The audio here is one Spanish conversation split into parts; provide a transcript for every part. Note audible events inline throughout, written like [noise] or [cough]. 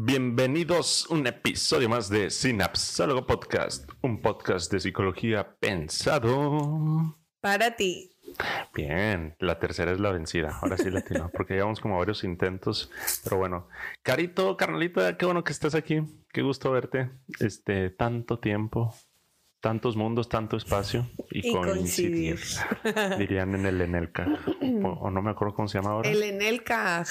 Bienvenidos a un episodio más de Synapsólogo Podcast, un podcast de psicología pensado para ti. Bien, la tercera es la vencida. Ahora sí la tengo, porque llevamos como varios intentos. Pero bueno, Carito, carnalita, qué bueno que estés aquí. Qué gusto verte. Este, tanto tiempo, tantos mundos, tanto espacio y, coincidir. [laughs] Dirían en el Enelca. O, no me acuerdo cómo se llama ahora. El Enelca.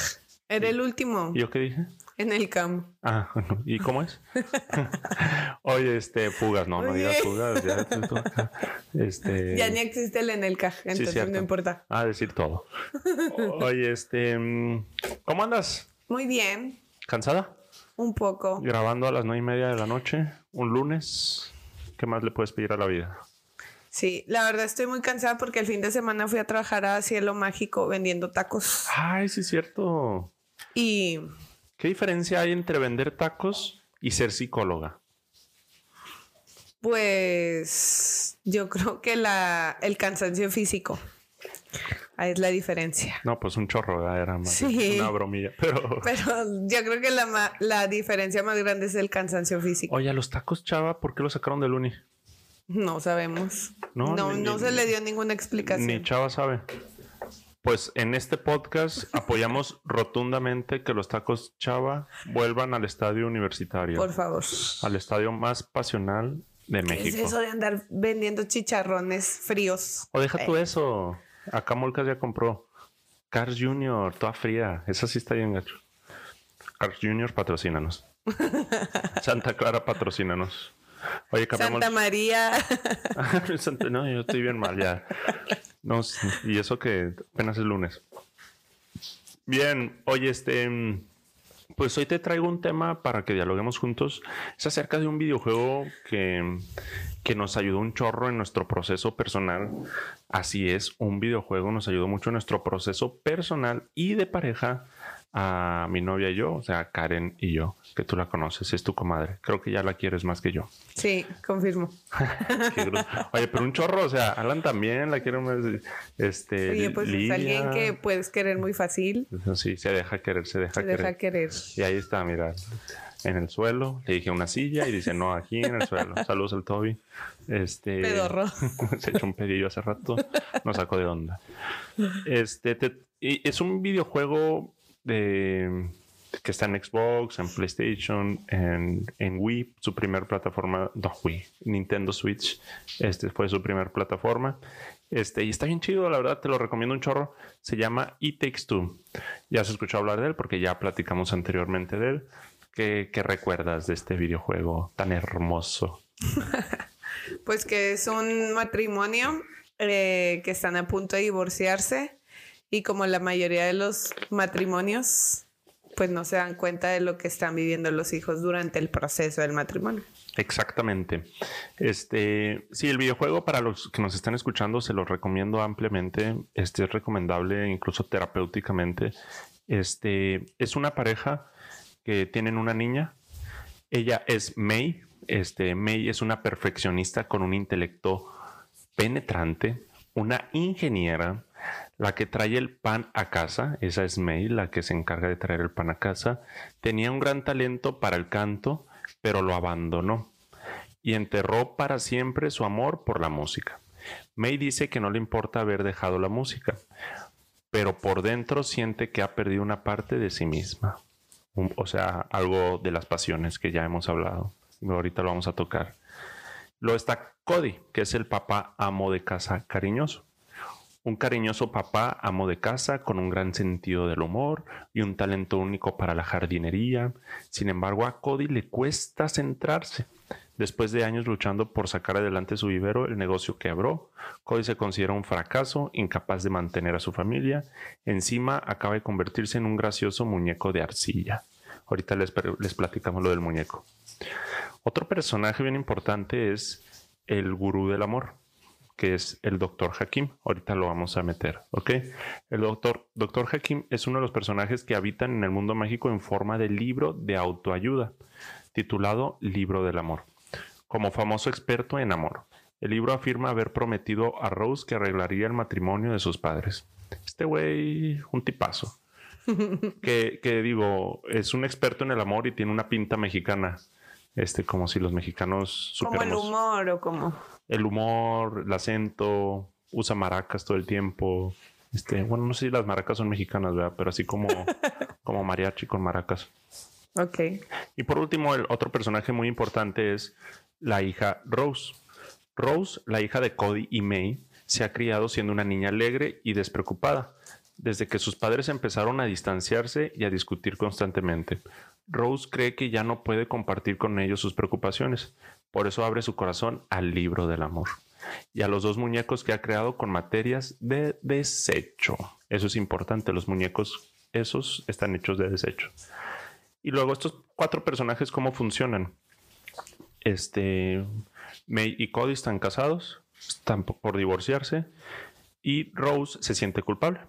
Era el último. ¿Y yo qué dije? En el camp. Ah, [laughs] ¿y cómo es? [laughs] Oye, este, fugas, no, no digas fugas. Ya, [laughs] este... ya ni existe el en el caj, entonces no importa. Ah, decir todo. Oye, este, ¿cómo andas? Muy bien. ¿Cansada? Un poco. Grabando a las nueve y media de la noche, un lunes. ¿Qué más le puedes pedir a la vida? Sí, la verdad estoy muy cansada porque el fin de semana fui a trabajar a Cielo Mágico vendiendo tacos. Ay, sí es cierto. Y ¿Qué diferencia hay entre vender tacos y ser psicóloga? Pues yo creo que la, el cansancio físico. Ahí es la diferencia. No, pues un chorro era más una bromilla. Pero... [laughs] pero yo creo que la, la diferencia más grande es el cansancio físico. Oye, los tacos, chava, ¿por qué los sacaron del uni? No sabemos. No, no, no se le dio ninguna explicación. Ni chava sabe. Pues en este podcast [laughs] apoyamos rotundamente que los tacos Chava vuelvan al estadio universitario. Por favor. Al estadio más pasional de México. ¿Qué es eso de andar vendiendo chicharrones fríos? O deja tú eh. eso. Acá Molcas ya compró. Cars Junior, toda fría. Esa sí está bien gacho. Cars Junior, patrocínanos. [laughs] Santa Clara, patrocínanos. Oye, Santa María. [laughs] no, yo estoy bien mal ya. No, y eso que apenas es lunes. Bien, oye, este, pues hoy te traigo un tema para que dialoguemos juntos. Es acerca de un videojuego que, que nos ayudó un chorro en nuestro proceso personal. Así es, un videojuego nos ayudó mucho en nuestro proceso personal y de pareja a mi novia y yo, o sea, Karen y yo, que tú la conoces, es tu comadre. Creo que ya la quieres más que yo. Sí, confirmo. [laughs] Oye, pero un chorro, o sea, Alan también la quiere más. Este, Oye, pues es alguien que puedes querer muy fácil. Sí, se deja querer, se deja se querer. deja querer. Y ahí está, mira, en el suelo. Le dije una silla y dice, no, aquí en el suelo. Saludos al Toby. Este. Pedorro. [laughs] se echó un pedillo hace rato. Nos sacó de onda. Este, y es un videojuego de que está en Xbox, en PlayStation, en, Wii, su primer plataforma, no Wii, Nintendo Switch, este fue su primer plataforma. Este, y está bien chido, la verdad, te lo recomiendo un chorro. Se llama It Takes Two. Ya has escuchado hablar de él porque ya platicamos anteriormente de él. ¿Qué, qué recuerdas de este videojuego tan hermoso? [laughs] pues que es un matrimonio eh, que están a punto de divorciarse y como la mayoría de los matrimonios, pues no se dan cuenta de lo que están viviendo los hijos durante el proceso del matrimonio. Exactamente. Este, sí, el videojuego para los que nos están escuchando se lo recomiendo ampliamente. Este es recomendable incluso terapéuticamente. Este es una pareja que tienen una niña. Ella es May. Este, May es una perfeccionista con un intelecto penetrante, una ingeniera la que trae el pan a casa, esa es May, la que se encarga de traer el pan a casa, tenía un gran talento para el canto, pero lo abandonó y enterró para siempre su amor por la música. May dice que no le importa haber dejado la música, pero por dentro siente que ha perdido una parte de sí misma. o sea, algo de las pasiones que ya hemos hablado. Ahorita lo vamos a tocar. Lo está Cody, que es el papá amo de casa cariñoso. Un cariñoso papá, amo de casa, con un gran sentido del humor y un talento único para la jardinería. Sin embargo, a Cody le cuesta centrarse. Después de años luchando por sacar adelante su vivero, el negocio quebró. Cody se considera un fracaso, incapaz de mantener a su familia. Encima acaba de convertirse en un gracioso muñeco de arcilla. Ahorita les, les platicamos lo del muñeco. Otro personaje bien importante es el gurú del amor que es el Dr. Hakim. Ahorita lo vamos a meter, ¿ok? El Dr. Dr. Hakim es uno de los personajes que habitan en el mundo mágico en forma de libro de autoayuda, titulado Libro del Amor. Como famoso experto en amor, el libro afirma haber prometido a Rose que arreglaría el matrimonio de sus padres. Este güey, un tipazo. [laughs] que, que digo, es un experto en el amor y tiene una pinta mexicana. Este, como si los mexicanos Como el humor o como. El humor, el acento, usa maracas todo el tiempo. Este, bueno, no sé si las maracas son mexicanas, ¿verdad? Pero así como, [laughs] como mariachi con maracas. Ok. Y por último, el otro personaje muy importante es la hija Rose. Rose, la hija de Cody y May, se ha criado siendo una niña alegre y despreocupada, desde que sus padres empezaron a distanciarse y a discutir constantemente. Rose cree que ya no puede compartir con ellos sus preocupaciones, por eso abre su corazón al libro del amor y a los dos muñecos que ha creado con materias de desecho. Eso es importante, los muñecos esos están hechos de desecho. Y luego estos cuatro personajes, ¿cómo funcionan? Este, May y Cody están casados, están por divorciarse y Rose se siente culpable.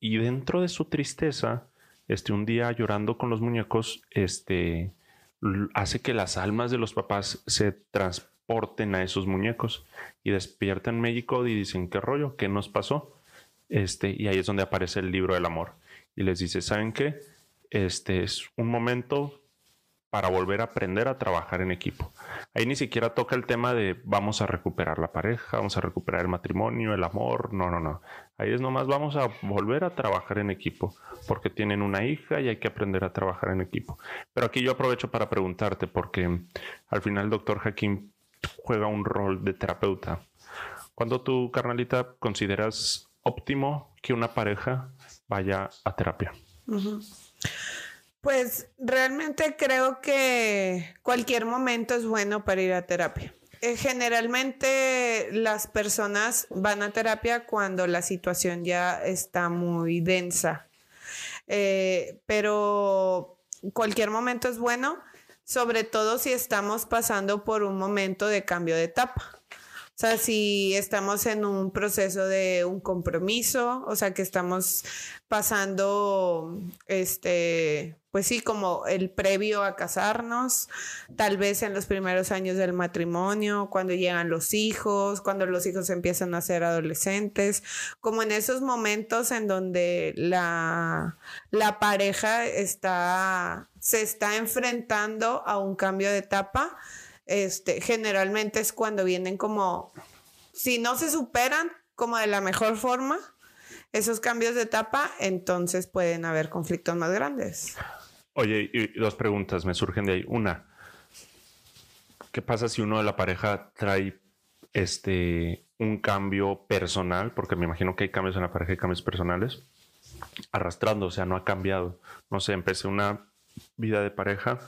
Y dentro de su tristeza, este, un día llorando con los muñecos, este, hace que las almas de los papás se transporten a esos muñecos y despiertan Cody y dicen, ¿qué rollo? ¿Qué nos pasó? Este, y ahí es donde aparece el libro del amor. Y les dice, ¿saben qué? Este es un momento para volver a aprender a trabajar en equipo. Ahí ni siquiera toca el tema de vamos a recuperar la pareja, vamos a recuperar el matrimonio, el amor. No, no, no. Ahí es nomás vamos a volver a trabajar en equipo porque tienen una hija y hay que aprender a trabajar en equipo. Pero aquí yo aprovecho para preguntarte porque al final el doctor Hakim juega un rol de terapeuta. ¿Cuándo tú, carnalita, consideras óptimo que una pareja vaya a terapia? Pues realmente creo que cualquier momento es bueno para ir a terapia. Eh, generalmente las personas van a terapia cuando la situación ya está muy densa, eh, pero cualquier momento es bueno, sobre todo si estamos pasando por un momento de cambio de etapa. O sea, si estamos en un proceso de un compromiso, o sea, que estamos pasando, este, pues sí, como el previo a casarnos, tal vez en los primeros años del matrimonio, cuando llegan los hijos, cuando los hijos empiezan a ser adolescentes, como en esos momentos en donde la, la pareja está, se está enfrentando a un cambio de etapa este, generalmente es cuando vienen como, si no se superan como de la mejor forma, esos cambios de etapa, entonces pueden haber conflictos más grandes. Oye, y dos preguntas me surgen de ahí. Una, ¿qué pasa si uno de la pareja trae este un cambio personal? Porque me imagino que hay cambios en la pareja y cambios personales. Arrastrando, o sea, no ha cambiado. No sé, empecé una vida de pareja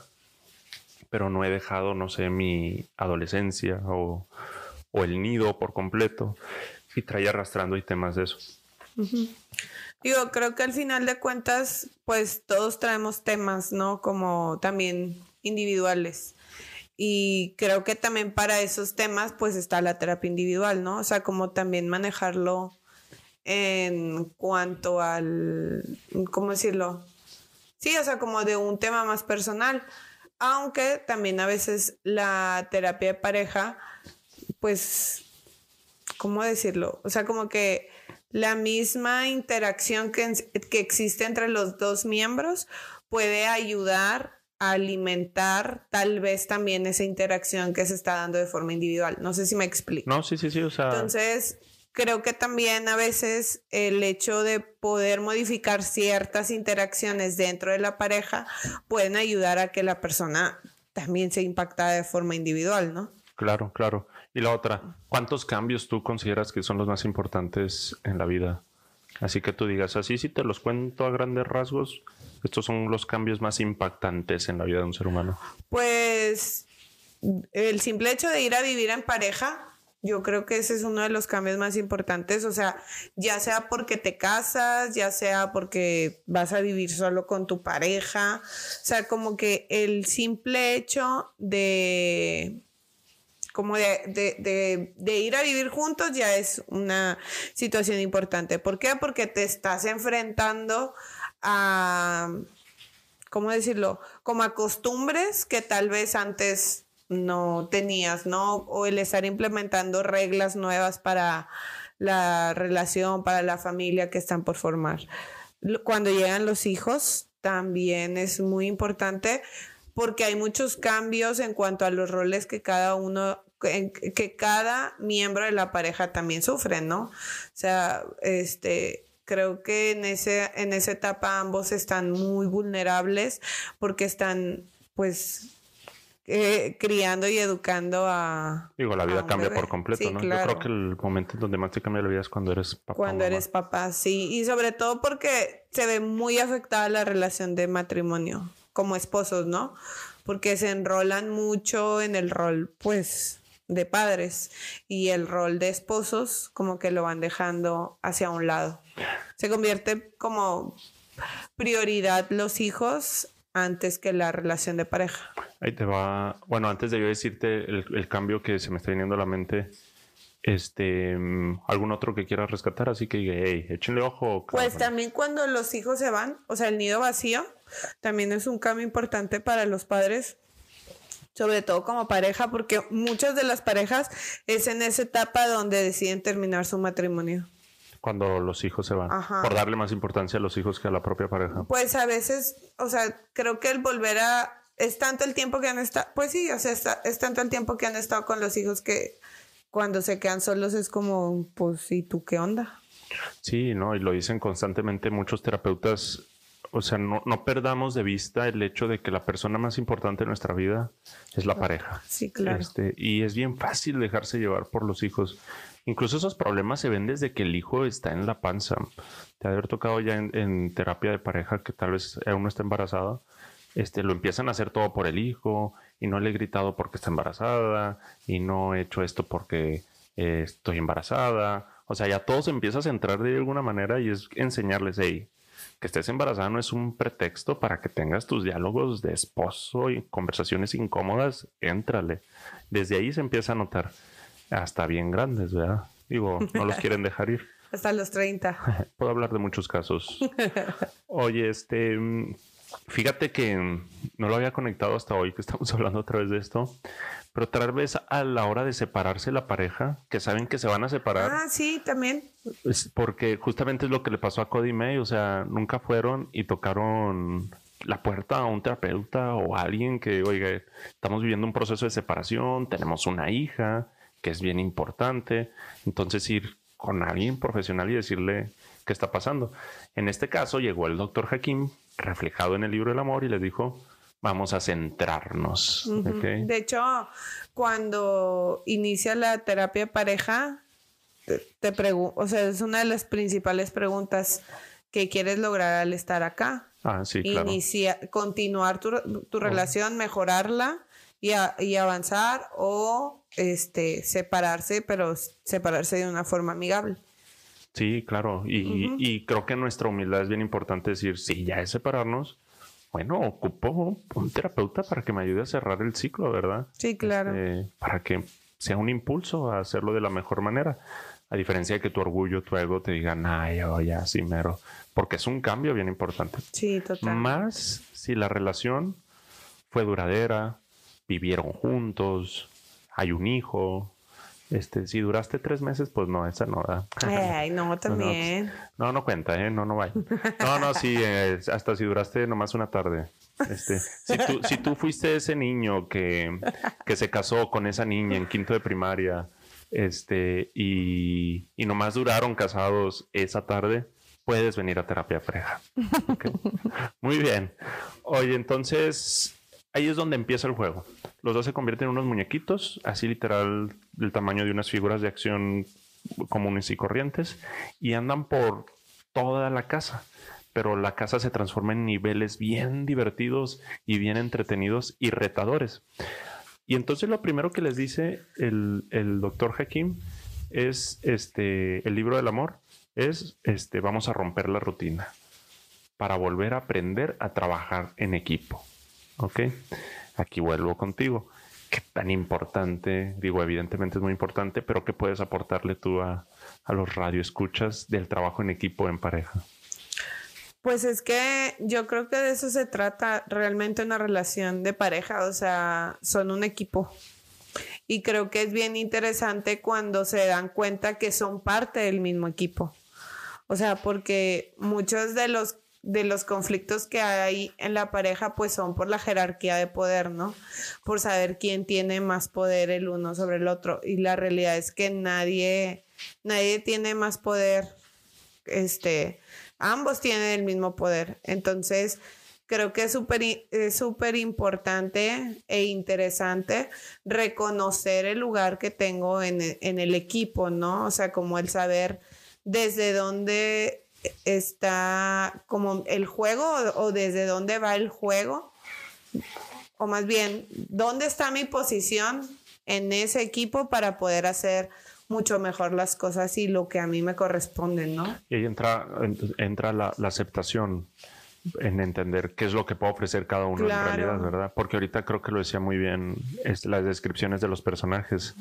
pero no he dejado, no sé, mi adolescencia o, el nido por completo y trae arrastrando y temas de eso. Digo, creo que al final de cuentas, pues todos traemos temas, ¿no? Como también individuales. Y creo que también para esos temas, pues está la terapia individual, ¿no? O sea, como también manejarlo en cuanto al, ¿cómo decirlo? Sí, o sea, como de un tema más personal aunque también a veces la terapia de pareja, pues, ¿cómo decirlo? O sea, como que la misma interacción que, que existe entre los dos miembros puede ayudar a alimentar tal vez también esa interacción que se está dando de forma individual. No sé si me explico. No, sí, sí, sí. O sea... Entonces, creo que también a veces el hecho de poder modificar ciertas interacciones dentro de la pareja pueden ayudar a que la persona también se impacta de forma individual, ¿no? Claro, claro. Y la otra, ¿cuántos cambios tú consideras que son los más importantes en la vida? Así que tú digas, así si te los cuento a grandes rasgos, estos son los cambios más impactantes en la vida de un ser humano. Pues el simple hecho de ir a vivir en pareja yo creo que ese es uno de los cambios más importantes, o sea, ya sea porque te casas, ya sea porque vas a vivir solo con tu pareja, o sea, como que el simple hecho de como de, ir a vivir juntos ya es una situación importante. ¿Por qué? Porque te estás enfrentando a, ¿cómo decirlo? Como a costumbres que tal vez antes no tenías, ¿no? O el estar implementando reglas nuevas para la relación, para la familia que están por formar. cuando llegan los hijos también es muy importante porque hay muchos cambios en cuanto a los roles que cada uno que cada miembro de la pareja también sufre, ¿no? O sea, este, creo que en, ese, en esa etapa ambos están muy vulnerables porque están, pues, eh, criando y educando a. Digo, la vida cambia por completo, ¿no? Yo creo que el momento en donde más te cambia la vida es cuando eres papá. Cuando eres papá, sí. Y sobre todo porque se ve muy afectada la relación de matrimonio como esposos, ¿no? Porque se enrolan mucho en el rol, pues, de padres y el rol de esposos como que lo van dejando hacia un lado. Se convierte como prioridad los hijos antes que la relación de pareja. Ahí te va. Bueno, antes de yo decirte el, cambio que se me está viniendo a la mente, este, mm, algún otro que quieras rescatar, así que hey, échenle ojo. Pues también cuando los hijos se van, o sea, el nido vacío, también es un cambio importante para los padres sobre todo como pareja, porque muchas de las parejas es en esa etapa donde deciden terminar su matrimonio. Cuando los hijos se van, por darle más importancia a los hijos que a la propia pareja. Pues a veces, o sea, creo que el volver a... Es tanto el tiempo que han estado, pues sí, o sea, es tanto el tiempo que han estado con los hijos que cuando se quedan solos es como, pues, ¿y tú qué onda? Sí, ¿no? Y lo dicen constantemente muchos terapeutas o sea, no, perdamos de vista el hecho de que la persona más importante en nuestra vida es la pareja. Sí, claro. Este, y es bien fácil dejarse llevar por los hijos. Incluso esos problemas se ven desde que el hijo está en la panza. Te ha haber tocado ya en, terapia de pareja que tal vez uno está embarazada. Este, lo empiezan a hacer todo por el hijo y no le he gritado porque está embarazada y no he hecho esto porque eh, estoy embarazada. O sea, ya todo se empieza a centrar de alguna manera y es enseñarles, hey, que estés embarazada no es un pretexto para que tengas tus diálogos de esposo y conversaciones incómodas, éntrale. Desde ahí se empieza a notar hasta bien grandes, ¿verdad? Digo, no los [laughs] quieren dejar ir. Hasta los 30. [laughs] Puedo hablar de muchos casos. [laughs] Oye, este, fíjate que no lo había conectado hasta hoy que estamos [laughs] hablando otra vez de esto, pero tal vez a la hora de separarse la pareja, que saben que se van a separar. Ah, sí, también. porque justamente es lo que le pasó a Cody May, o sea, nunca fueron y tocaron la puerta a un terapeuta o a alguien que, oiga, estamos viviendo un proceso de separación, tenemos una hija que es bien importante, entonces ir con alguien profesional y decirle qué está pasando. En este caso llegó el doctor Hakim, reflejado en el libro del amor, y les dijo, vamos a centrarnos. De hecho, cuando inicia la terapia pareja, te, pregunto, o sea, es una de las principales preguntas que quieres lograr al estar acá. Ah, sí, claro. continuar tu, tu relación, mejorarla y, y, avanzar o este, separarse, pero separarse de una forma amigable. Sí, claro. Y, y creo que nuestra humildad es bien importante decir, sí, ya es separarnos, bueno, ocupo un terapeuta para que me ayude a cerrar el ciclo, ¿verdad? Sí, claro. Este, para que sea un impulso a hacerlo de la mejor manera. A diferencia de que tu orgullo, tu ego te digan, ay, oh, ya, sí, mero. Porque es un cambio bien importante. Sí, total. Más si la relación fue duradera, vivieron juntos, hay un hijo, este, si duraste tres meses, pues no, esa no da. Ay, no, [laughs] también. No, no, cuenta, ¿eh? No, no vaya. No, no, sí, hasta si duraste nomás una tarde. Este, si, tú, si tú fuiste ese niño que, que se casó con esa niña en quinto de primaria, este, y, y nomás duraron casados esa tarde, puedes venir a terapia freja. Muy bien. Oye, entonces, ahí es donde empieza el juego. Los dos se convierten en unos muñequitos, así literal del tamaño de unas figuras de acción comunes y corrientes, y andan por toda la casa. Pero la casa se transforma en niveles bien divertidos y bien entretenidos y retadores. Y entonces lo primero que les dice el, doctor Hakim es este, el libro del amor, es este, vamos a romper la rutina para volver a aprender a trabajar en equipo. ¿Ok? Aquí vuelvo contigo. ¿Qué tan importante? Digo, evidentemente es muy importante, pero ¿qué puedes aportarle tú a, a los radioescuchas del trabajo en equipo en pareja? Pues es que yo creo que de eso se trata realmente una relación de pareja, o sea, son un equipo. Y creo que es bien interesante cuando se dan cuenta que son parte del mismo equipo. O sea, porque muchos de los de los conflictos que hay en la pareja pues son por la jerarquía de poder, ¿no? Por saber quién tiene más poder el uno sobre el otro y la realidad es que nadie nadie tiene más poder este ambos tienen el mismo poder. Entonces, creo que es súper súper importante e interesante reconocer el lugar que tengo en en el equipo, ¿no? O sea, como el saber desde dónde está como el juego o, desde dónde va el juego, o más bien, dónde está mi posición en ese equipo para poder hacer mucho mejor las cosas y lo que a mí me corresponde, ¿no? Y ahí entra, entra la, aceptación en entender qué es lo que puede ofrecer cada uno en realidad, ¿verdad? Porque ahorita creo que lo decía muy bien es, las descripciones de los personajes.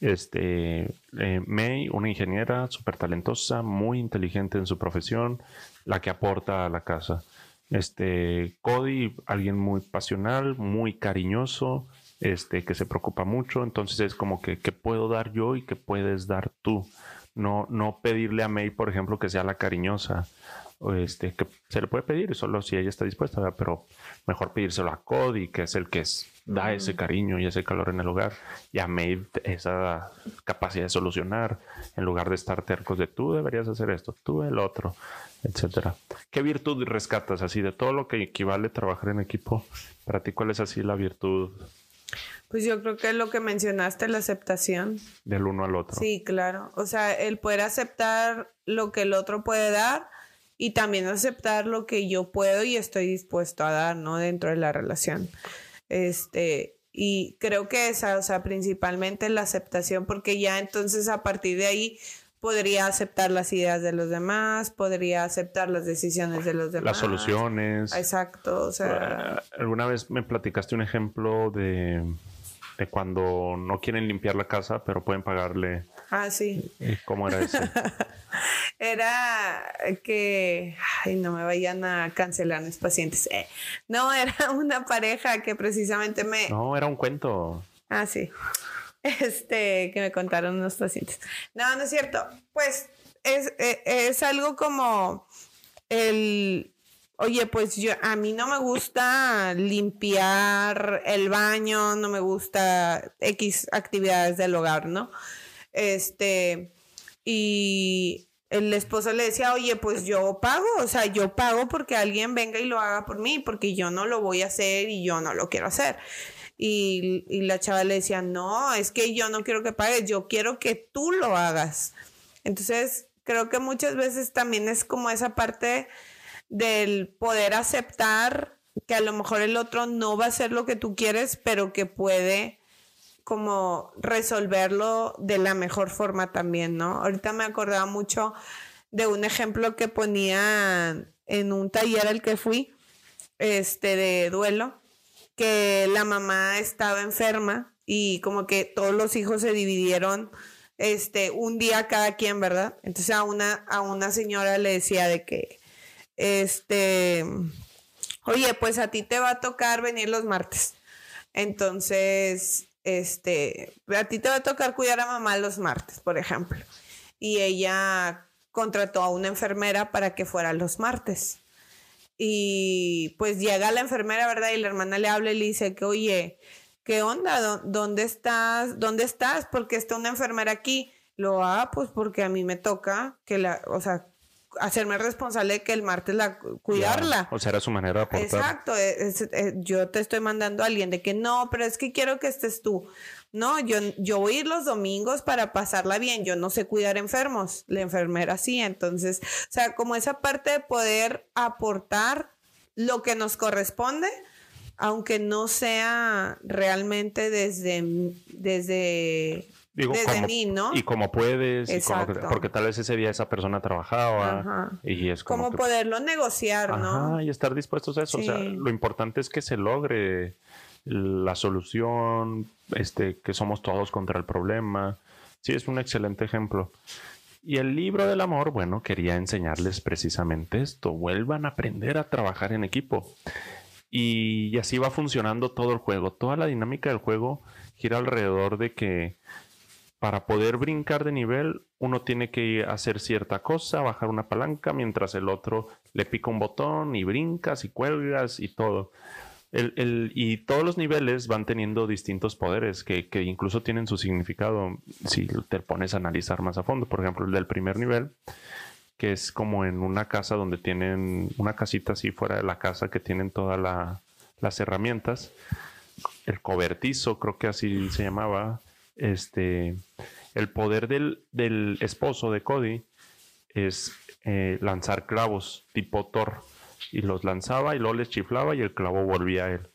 Este, eh, May, una ingeniera súper talentosa, muy inteligente en su profesión, la que aporta a la casa. Este, Cody, alguien muy pasional, muy cariñoso, este, que se preocupa mucho. Entonces es como que, ¿qué puedo dar yo y qué puedes dar tú? No, no pedirle a May, por ejemplo, que sea la cariñosa. Este, que se le puede pedir solo si ella está dispuesta, pero mejor pedírselo a Cody, que es el que da ese cariño y ese calor en el hogar, y a May esa capacidad de solucionar, en lugar de estar tercos de tú deberías hacer esto, tú el otro, etcétera. ¿Qué virtud rescatas así de todo lo que equivale a trabajar en equipo? Para ti, ¿cuál es así la virtud pues yo creo que lo que mencionaste, la aceptación. Del uno al otro. Sí, claro. O sea, el poder aceptar lo que el otro puede dar y también aceptar lo que yo puedo y estoy dispuesto a dar, ¿no? Dentro de la relación. Este, y creo que esa, o sea, principalmente la aceptación, porque ya entonces a partir de ahí podría aceptar las ideas de los demás, podría aceptar las decisiones de los demás. Las soluciones. Exacto, o sea... Alguna vez me platicaste un ejemplo de de cuando no quieren limpiar la casa, pero pueden pagarle. Ah, sí. ¿Cómo era eso? [laughs] era que, ay, no me vayan a cancelar mis pacientes. Eh, no, era una pareja que precisamente me... No, era un cuento. Ah, sí. Este, que me contaron unos pacientes. No, no es cierto. Pues es, e, es algo como el Oye, pues yo a mí no me gusta limpiar el baño, no me gusta X actividades del hogar, ¿no? Este, y el esposo le decía, oye, pues yo pago, o sea, yo pago porque alguien venga y lo haga por mí, porque yo no lo voy a hacer y yo no lo quiero hacer. Y, la chava le decía, no, es que yo no quiero que pagues, yo quiero que tú lo hagas. Entonces, creo que muchas veces también es como esa parte del poder aceptar que a lo mejor el otro no va a hacer lo que tú quieres, pero que puede como resolverlo de la mejor forma también, ¿no? Ahorita me acordaba mucho de un ejemplo que ponía en un taller al que fui, este de duelo, que la mamá estaba enferma y como que todos los hijos se dividieron este un día cada quien, ¿verdad? Entonces a una a una señora le decía de que este, oye, pues a ti te va a tocar venir los martes. Entonces, este, a ti te va a tocar cuidar a mamá los martes, por ejemplo. Y ella contrató a una enfermera para que fuera los martes. Y pues llega la enfermera, ¿verdad? Y la hermana le habla y le dice que, oye, ¿qué onda? ¿Dónde estás? ¿Dónde estás? Porque está una enfermera aquí. Lo, ah, pues porque a mí me toca que la, o sea, hacerme responsable de que el martes la cuidarla. o sea, era su manera de aportar. Exacto, eh, yo te estoy mandando a alguien de que no, pero es que quiero que estés tú. No, yo, yo voy a ir los domingos para pasarla bien, yo no sé cuidar enfermos, la enfermera sí, entonces, o sea, como esa parte de poder aportar lo que nos corresponde, aunque no sea realmente desde, desde desde mí, ¿no? Y como puedes, porque tal vez ese día esa persona trabajaba y es como... Como poderlo negociar, ¿no? Y estar dispuestos a eso. O sea, lo importante es que se logre la solución, este, que somos todos contra el problema. Sí, es un excelente ejemplo. Y el libro del amor, bueno, quería enseñarles precisamente esto. Vuelvan a aprender a trabajar en equipo. y así va funcionando todo el juego. Toda la dinámica del juego gira alrededor de que para poder brincar de nivel, uno tiene que hacer cierta cosa, bajar una palanca, mientras el otro le pica un botón y brincas y cuelgas y todo. y todos los niveles van teniendo distintos poderes que, que, incluso tienen su significado si te pones a analizar más a fondo. Por ejemplo, el del primer nivel, que es como en una casa donde tienen una casita así fuera de la casa que tienen todas las herramientas. El cobertizo, creo que así se llamaba. Este, el poder del, del esposo de Cody es eh, lanzar clavos tipo Thor y los lanzaba y luego les chiflaba y el clavo volvía a él.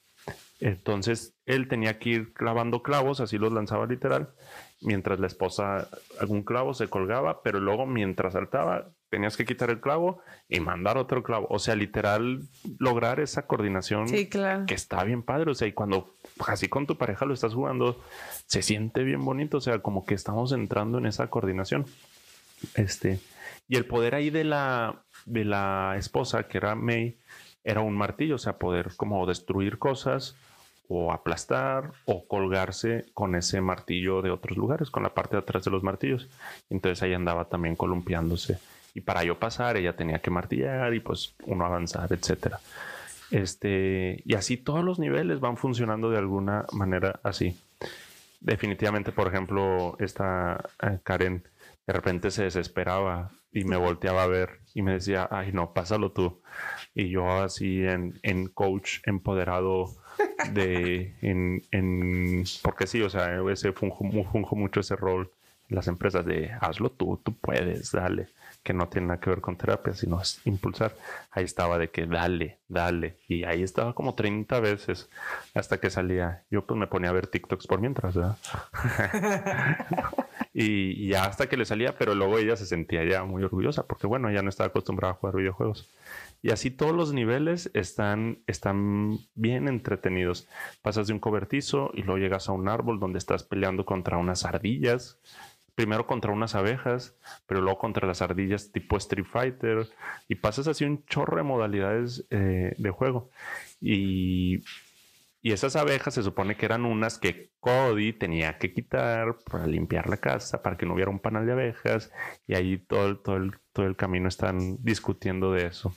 Entonces él tenía que ir clavando clavos, así los lanzaba literal, mientras la esposa algún clavo se colgaba, pero luego mientras saltaba tenías que quitar el clavo y mandar otro clavo. O sea, literal lograr esa coordinación que está bien padre. O sea, y cuando así con tu pareja lo estás jugando, se siente bien bonito. O sea, como que estamos entrando en esa coordinación. Este, y el poder ahí de la, de la esposa, que era May, era un martillo, o sea, poder como destruir cosas o aplastar o colgarse con ese martillo de otros lugares, con la parte de atrás de los martillos. Entonces ahí andaba también columpiándose. Y para yo pasar, ella tenía que martillar y pues uno avanzar, etcétera. Este, y así todos los niveles van funcionando de alguna manera así. Definitivamente, por ejemplo, esta eh, Karen de repente se desesperaba y me volteaba a ver y me decía, ay no, pásalo tú. Y yo así en, en coach empoderado de, [laughs] en, en, porque sí, o sea, ese funjo, funjo mucho ese rol en las empresas de hazlo tú, tú puedes, dale que no tiene nada que ver con terapia, sino es impulsar. Ahí estaba de que dale, dale. Y ahí estaba como 30 veces hasta que salía. Yo pues me ponía a ver TikToks por mientras, ¿verdad? [laughs] y, ya hasta que le salía, pero luego ella se sentía ya muy orgullosa porque bueno, ya no estaba acostumbrada a jugar videojuegos. Y así todos los niveles están, están bien entretenidos. Pasas de un cobertizo y luego llegas a un árbol donde estás peleando contra unas ardillas primero contra unas abejas, pero luego contra las ardillas tipo Street Fighter, y pasas así un chorro de modalidades eh, de juego. Y, y, esas abejas se supone que eran unas que Cody tenía que quitar para limpiar la casa, para que no hubiera un panal de abejas, y ahí todo todo el, todo el camino están discutiendo de eso.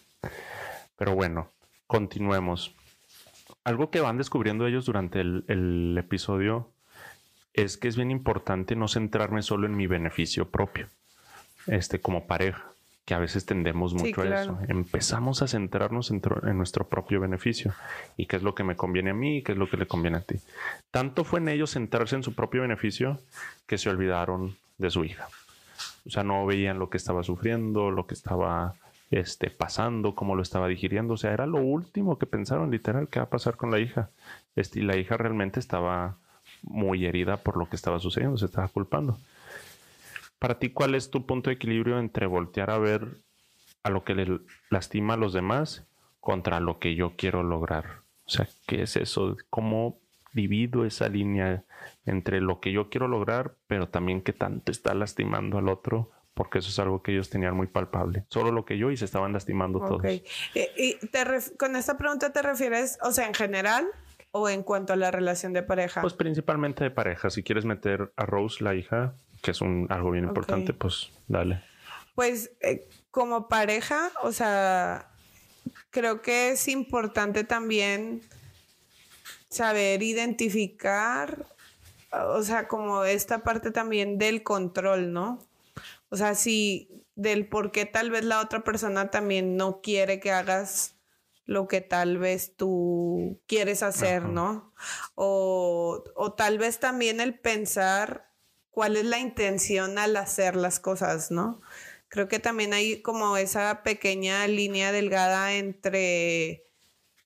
Pero bueno, continuemos. Algo que van descubriendo ellos durante el episodio es que es bien importante no centrarme solo en mi beneficio propio, este, como pareja, que a veces tendemos mucho a eso. Empezamos a centrarnos en, nuestro propio beneficio y qué es lo que me conviene a mí y qué es lo que le conviene a ti. Tanto fue en ellos centrarse en su propio beneficio que se olvidaron de su hija. O sea, no veían lo que estaba sufriendo, lo que estaba este, pasando, cómo lo estaba digiriendo. O sea, era lo último que pensaron literal que va a pasar con la hija. Este, y la hija realmente estaba muy herida por lo que estaba sucediendo, se estaba culpando. Para ti, ¿cuál es tu punto de equilibrio entre voltear a ver a lo que le lastima a los demás contra lo que yo quiero lograr? O sea, ¿qué es eso? ¿Cómo divido esa línea entre lo que yo quiero lograr, pero también que tanto está lastimando al otro? Porque eso es algo que ellos tenían muy palpable. Solo lo que yo y se estaban lastimando todos. Eh, ¿Y, con esta pregunta te refieres, o sea, en general, o en cuanto a la relación de pareja? Pues principalmente de pareja. Si quieres meter a Rose, la hija, que es un, algo bien importante, pues dale. Pues eh, como pareja, o sea, creo que es importante también saber identificar, o sea, como esta parte también del control, ¿no? O sea, si del por qué tal vez la otra persona también no quiere que hagas lo que tal vez tú quieres hacer, ¿no? O, o, tal vez también el pensar cuál es la intención al hacer las cosas, ¿no? Creo que también hay como esa pequeña línea delgada entre,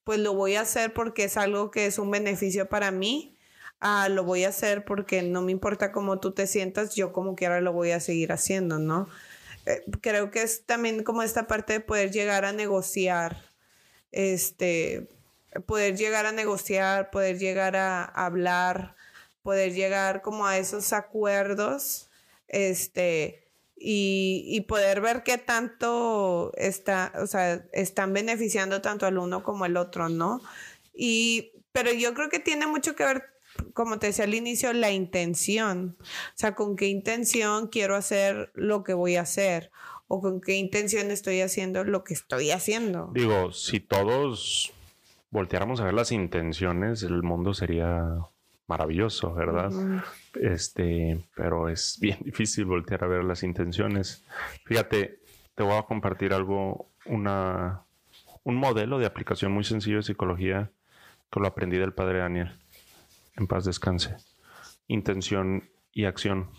pues lo voy a hacer porque es algo que es un beneficio para mí, a lo voy a hacer porque no me importa cómo tú te sientas, yo como quiera lo voy a seguir haciendo, ¿no? Eh, creo que es también como esta parte de poder llegar a negociar este, poder llegar a negociar, poder llegar a hablar, poder llegar como a esos acuerdos, este, y, poder ver qué tanto está, o sea, están beneficiando tanto al uno como al otro, ¿no? Y, pero yo creo que tiene mucho que ver como te decía al inicio, la intención. O sea, con qué intención quiero hacer lo que voy a hacer o con qué intención estoy haciendo lo que estoy haciendo. Digo, si todos volteáramos a ver las intenciones, el mundo sería maravilloso, ¿verdad? Este, pero es [laughs] bien difícil voltear a ver las intenciones. Fíjate, te voy a compartir algo, una, un modelo de aplicación muy sencillo de psicología que lo aprendí del padre Daniel. En paz descanse. Intención y acción.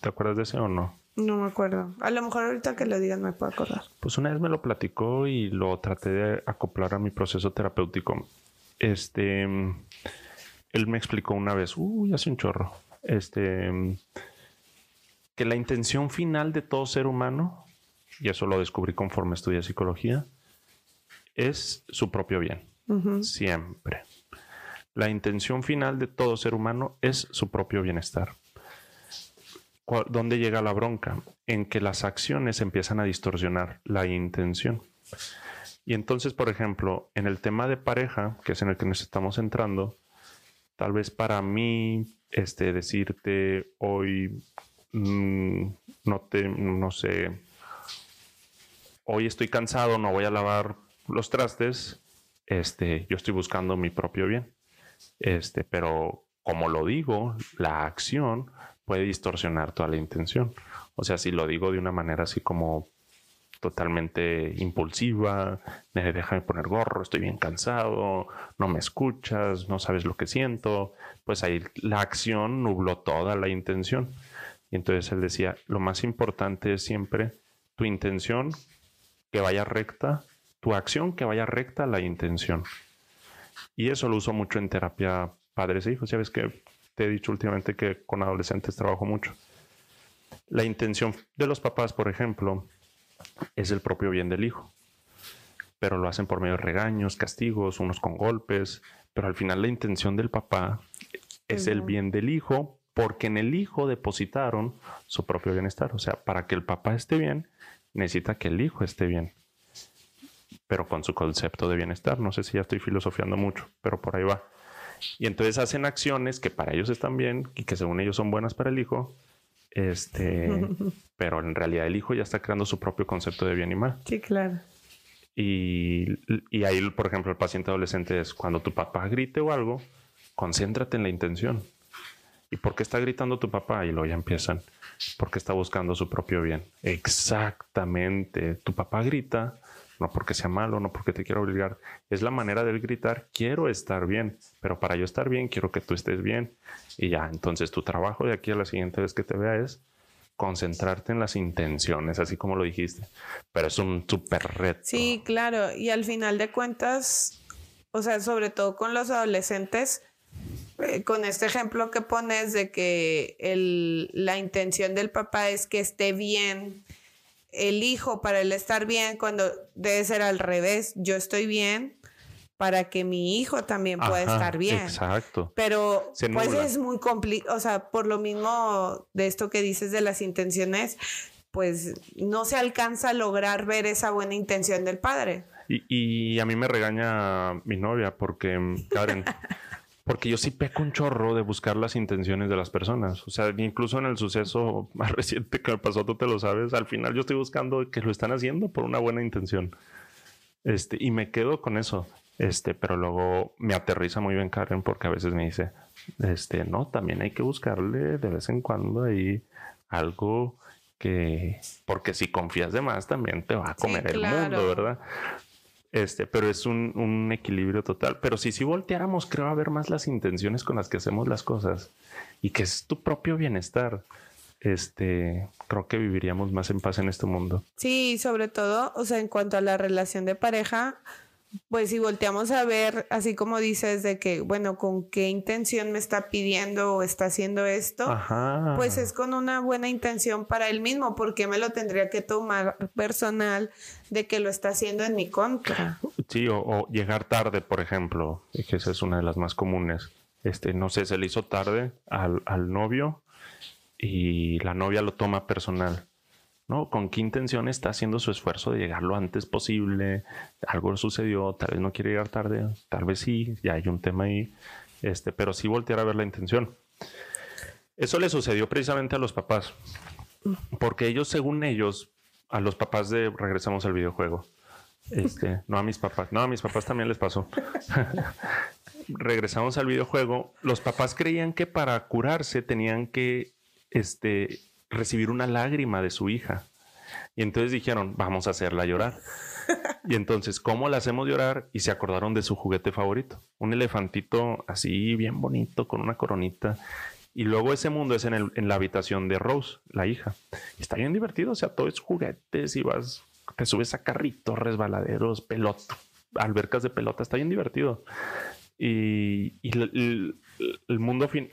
¿Te acuerdas de ese o no? No me acuerdo. A lo mejor ahorita que lo digan me puedo acordar. Pues una vez me lo platicó y lo traté de acoplar a mi proceso terapéutico. Este, él me explicó una vez, uy, hace un chorro, este, que la intención final de todo ser humano, y eso lo descubrí conforme estudié psicología, es su propio bien. Siempre. La intención final de todo ser humano es su propio bienestar. ¿Dónde llega la bronca? En que las acciones empiezan a distorsionar la intención. Y entonces, por ejemplo, en el tema de pareja, que es en el que nos estamos entrando, tal vez para mí, este, decirte hoy, mm, no te, no sé, hoy estoy cansado, no voy a lavar los trastes, este, yo estoy buscando mi propio bien. Este, pero como lo digo, la acción puede distorsionar toda la intención. O sea, si lo digo de una manera así como totalmente impulsiva, me deja de poner gorro, estoy bien cansado, no me escuchas, no sabes lo que siento, pues ahí la acción nubló toda la intención. Y entonces él decía, lo más importante es siempre tu intención que vaya recta, tu acción que vaya recta a la intención. Y eso lo uso mucho en terapia padres e hijos. Ya ves que te he dicho últimamente que con adolescentes trabajo mucho. La intención de los papás, por ejemplo, es el propio bien del hijo. Pero lo hacen por medio de regaños, castigos, unos con golpes. Pero al final la intención del papá es el bien del hijo porque en el hijo depositaron su propio bienestar. O sea, para que el papá esté bien, necesita que el hijo esté bien pero con su concepto de bienestar. No sé si ya estoy filosofiando mucho, pero por ahí va. Y entonces hacen acciones que para ellos están bien y que según ellos son buenas para el hijo, este, [laughs] pero en realidad el hijo ya está creando su propio concepto de bien y mal. Sí, claro. Y, y ahí, por ejemplo, el paciente adolescente es cuando tu papá grite o algo, concéntrate en la intención. ¿Y por qué está gritando tu papá? Y luego ya empiezan, porque está buscando su propio bien. Exactamente. Tu papá grita no porque sea malo, no porque te quiero obligar. Es la manera de gritar, quiero estar bien, pero para yo estar bien, quiero que tú estés bien. Y ya, entonces tu trabajo de aquí a la siguiente vez que te vea es concentrarte en las intenciones, así como lo dijiste. Pero es un súper reto. Sí, claro. Y al final de cuentas, o sea, sobre todo con los adolescentes, eh, con este ejemplo que pones de que el, la intención del papá es que esté bien el hijo para el estar bien cuando debe ser al revés. Yo estoy bien para que mi hijo también pueda estar bien. Exacto. Pero pues es muy complicado, o sea, por lo mismo de esto que dices de las intenciones, pues no se alcanza a lograr ver esa buena intención del padre. Y, y a mí me regaña mi novia porque, Karen, [laughs] Porque yo sí peco un chorro de buscar las intenciones de las personas. O sea, incluso en el suceso [laughs] más reciente que me pasó, tú te lo sabes, al final yo estoy buscando que lo están haciendo por una buena intención. Este, y me quedo con eso. Este, pero luego me aterriza muy bien Karen porque a veces me dice, este, no, también hay que buscarle de vez en cuando ahí algo que, porque si confías de más también te va a comer el mundo, ¿verdad? Este, pero es un, equilibrio total. Pero si si volteáramos, creo, a ver más las intenciones con las que hacemos las cosas y que es tu propio bienestar, este, creo que viviríamos más en paz en este mundo. Sí, sobre todo, o sea, en cuanto a la relación de pareja, pues si volteamos a ver, así como dices, de que, bueno, con qué intención me está pidiendo o está haciendo esto, pues es con una buena intención para él mismo, porque me lo tendría que tomar personal de que lo está haciendo en mi contra. Sí, o, llegar tarde, por ejemplo, que esa es una de las más comunes. Este, no sé, se le hizo tarde al, al novio y la novia lo toma personal ¿no? ¿Con qué intención está haciendo su esfuerzo de llegar lo antes posible? Algo sucedió, tal vez no quiere llegar tarde, tal vez sí, ya hay un tema ahí. este, pero sí voltear a ver la intención. Eso le sucedió precisamente a los papás, porque ellos, según ellos, a los papás de regresamos al videojuego. Este, no a mis papás, no a mis papás también les pasó. [laughs] regresamos al videojuego. Los papás creían que para curarse tenían que este, recibir una lágrima de su hija. Y entonces dijeron, vamos a hacerla llorar. Y entonces, ¿cómo la hacemos llorar? Y se acordaron de su juguete favorito, un elefantito así bien bonito con una coronita. Y luego ese mundo es en, la habitación de Rose, la hija. está bien divertido, o sea, todo es juguetes y vas, te subes a carritos, resbaladeros, pelota, albercas de pelota, está bien divertido. Y, el, mundo, fin,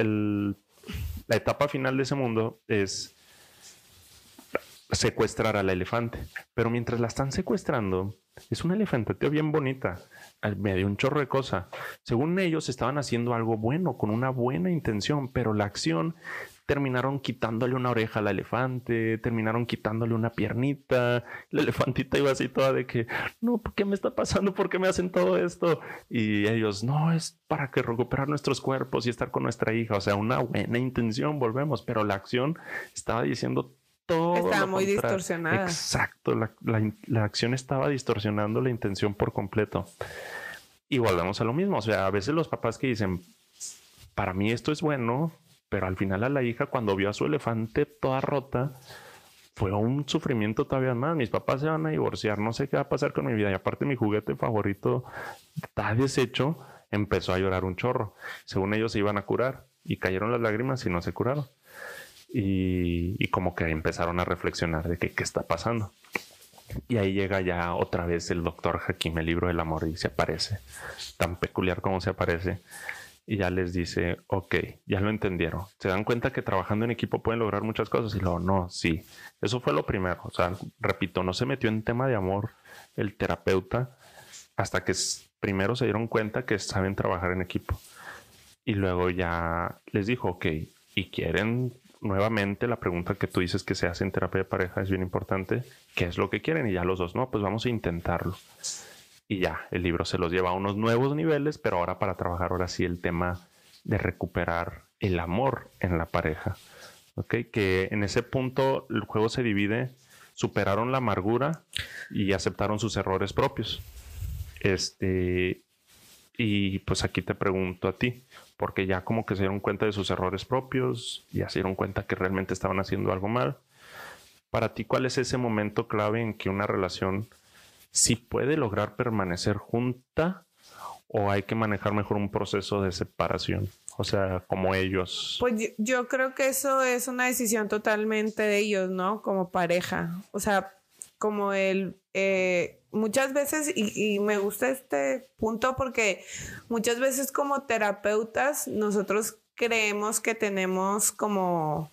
la etapa final de ese mundo es secuestrar al elefante. Pero mientras la están secuestrando, es una elefante bien bonita, me dio un chorro de cosa. Según ellos estaban haciendo algo bueno, con una buena intención, pero la acción terminaron quitándole una oreja al elefante, terminaron quitándole una piernita. La elefantita iba así toda de que, no, ¿qué me está pasando? ¿Por qué me hacen todo esto? Y ellos, no, es para que recuperar nuestros cuerpos y estar con nuestra hija. O sea, una buena intención, volvemos, pero la acción estaba diciendo estaba muy distorsionada. Exacto, la, acción estaba distorsionando la intención por completo. Y volvemos a lo mismo, o sea, a veces los papás que dicen, para mí esto es bueno, pero al final a la hija cuando vio a su elefante toda rota, fue un sufrimiento todavía más. Mis papás se van a divorciar, no sé qué va a pasar con mi vida. Y aparte mi juguete favorito está deshecho, empezó a llorar un chorro. Según ellos se iban a curar y cayeron las lágrimas y no se curaron y, como que empezaron a reflexionar de qué está pasando. Y ahí llega ya otra vez el doctor Hakim, el libro del amor, y se aparece, tan peculiar como se aparece, y ya les dice, ok, ya lo entendieron. Se dan cuenta que trabajando en equipo pueden lograr muchas cosas, y luego, no, sí, eso fue lo primero. O sea, repito, no se metió en tema de amor el terapeuta hasta que primero se dieron cuenta que saben trabajar en equipo. Y luego ya les dijo, ok, y quieren nuevamente la pregunta que tú dices que se hace en terapia de pareja es bien importante. ¿Qué es lo que quieren? Y ya los dos, no, pues vamos a intentarlo. Y ya, el libro se los lleva a unos nuevos niveles, pero ahora para trabajar ahora sí el tema de recuperar el amor en la pareja. ¿Ok? Que en ese punto el juego se divide, superaron la amargura y aceptaron sus errores propios. Este, y pues aquí te pregunto a ti, porque ya como que se dieron cuenta de sus errores propios, ya se dieron cuenta que realmente estaban haciendo algo mal. Para ti, ¿cuál es ese momento clave en que una relación sí puede lograr permanecer junta o hay que manejar mejor un proceso de separación? O sea, como ellos. Pues yo, creo que eso es una decisión totalmente de ellos, ¿no? Como pareja. O sea, como el... Eh, muchas veces, y, me gusta este punto porque muchas veces como terapeutas nosotros creemos que tenemos como,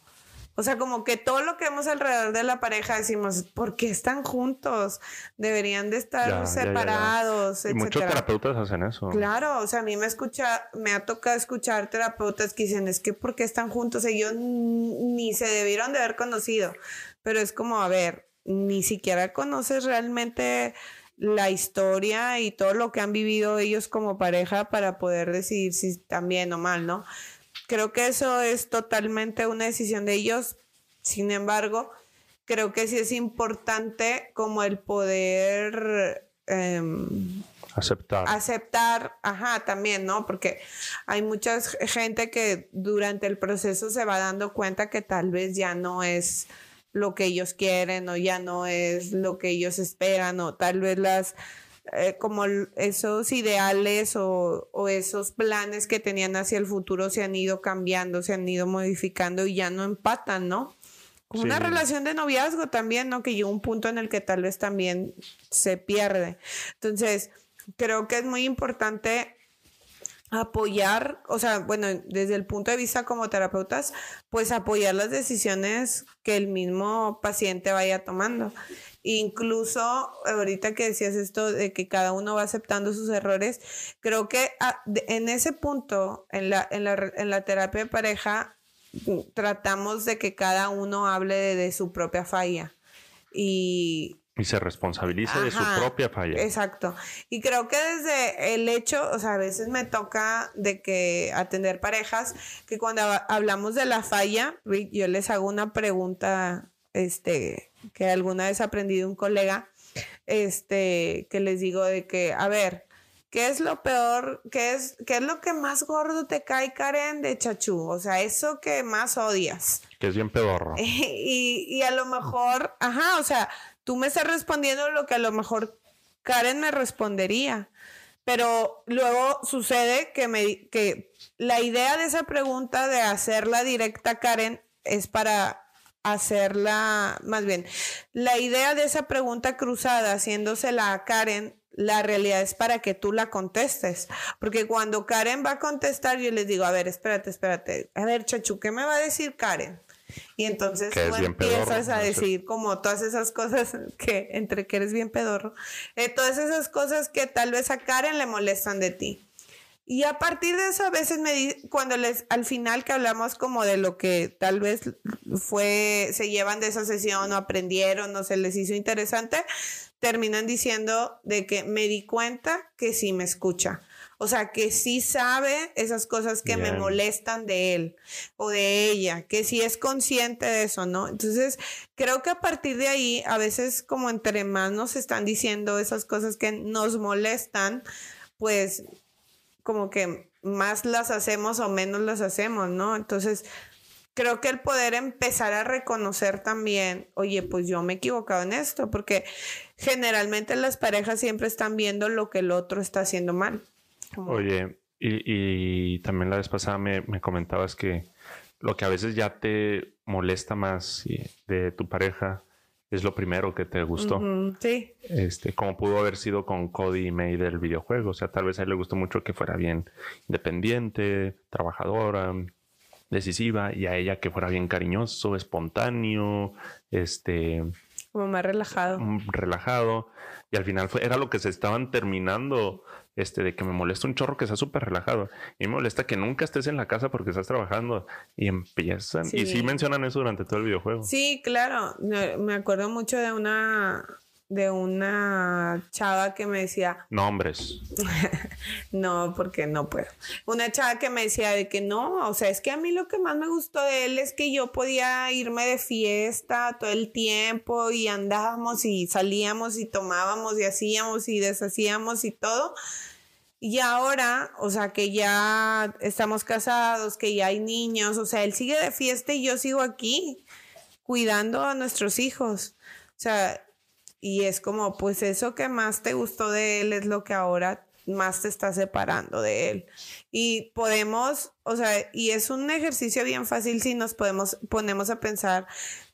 o sea, como que todo lo que vemos alrededor de la pareja decimos, ¿por qué están juntos? Deberían de estar separados. y muchos terapeutas hacen eso. Claro, o sea, a mí me escucha, me ha tocado escuchar terapeutas que dicen, es que ¿por qué están juntos? Ellos ni se debieron de haber conocido. Pero es como, a ver, ni siquiera conoces realmente la historia y todo lo que han vivido ellos como pareja para poder decidir si están bien o mal, ¿no? Creo que eso es totalmente una decisión de ellos. Sin embargo, creo que sí es importante como el poder em, aceptar. Aceptar, ajá, también, ¿no? Porque hay mucha gente que durante el proceso se va dando cuenta que tal vez ya no es lo que ellos quieren o ya no es lo que ellos esperan o tal vez las eh, como esos ideales o, esos planes que tenían hacia el futuro se han ido cambiando, se han ido modificando y ya no empatan, ¿no? Como una relación de noviazgo también, ¿no? Que llega un punto en el que tal vez también se pierde. Entonces, creo que es muy importante apoyar, o sea, bueno, desde el punto de vista como terapeutas, pues apoyar las decisiones que el mismo paciente vaya tomando. Incluso ahorita que decías esto de que cada uno va aceptando sus errores, creo que ah, en ese punto, en la, en la, en la terapia de pareja, tratamos de que cada uno hable de, su propia falla. Y, Y se responsabiliza de su propia falla. Exacto. Y creo que desde el hecho, o sea, a veces me toca de que atender parejas, que cuando hablamos de la falla, yo les hago una pregunta, este, que alguna vez aprendí de un colega, este, que les digo de que, a ver, ¿qué es lo peor? ¿Qué es, qué es lo que más gordo te cae, Karen, de chachú? O sea, eso que más odias. Que es bien pedorro. [laughs] y, y a lo mejor, ajá, o sea, tú me estás respondiendo lo que a lo mejor Karen me respondería. Pero luego sucede que, me, que la idea de esa pregunta de hacerla directa a Karen es para hacerla, más bien, la idea de esa pregunta cruzada haciéndosela a Karen, la realidad es para que tú la contestes. Porque cuando Karen va a contestar, yo les digo, a ver, espérate, espérate. A ver, Chachu, ¿qué me va a decir Karen? Y entonces tú empiezas a decir como todas esas cosas [laughs] que, entre que eres bien pedorro, eh, todas esas cosas que tal vez a Karen le molestan de ti. Y a partir de eso, a veces me cuando les, al final que hablamos como de lo que tal vez fue, se llevan de esa sesión o aprendieron o se les hizo interesante, terminan diciendo de que me di cuenta que sí me escucha. O sea, que sí sabe esas cosas que me molestan de él o de ella, que sí es consciente de eso, ¿no? Entonces, creo que a partir de ahí, a veces como entre más nos están diciendo esas cosas que nos molestan, pues como que más las hacemos o menos las hacemos, ¿no? Entonces, creo que el poder empezar a reconocer también, oye, pues yo me he equivocado en esto, porque generalmente las parejas siempre están viendo lo que el otro está haciendo mal. Oye, y, también la vez pasada me, comentabas que lo que a veces ya te molesta más de tu pareja es lo primero que te gustó. sí. Este, como pudo haber sido con Cody y May del videojuego. O sea, tal vez a él le gustó mucho que fuera bien independiente, trabajadora, decisiva, y a ella que fuera bien cariñoso, espontáneo, este. Como más relajado. Mm, relajado. Y al final fue, era lo que se estaban terminando este, de que me molesta un chorro que sea súper relajado. Y me molesta que nunca estés en la casa porque estás trabajando. Y empiezan. Y sí mencionan eso durante todo el videojuego. Sí, claro. Me acuerdo mucho de una de una chava que me decía... Nombres. [laughs] no, porque no puedo. Una chava que me decía de que no, o sea, es que a mí lo que más me gustó de él es que yo podía irme de fiesta todo el tiempo y andábamos y salíamos y tomábamos y hacíamos y deshacíamos y todo. Y ahora, o sea, que ya estamos casados, que ya hay niños, o sea, él sigue de fiesta y yo sigo aquí cuidando a nuestros hijos. O sea, y es como, pues eso que más te gustó de él es lo que ahora más te está separando de él. Y podemos, o sea, y es un ejercicio bien fácil si nos podemos, ponemos a pensar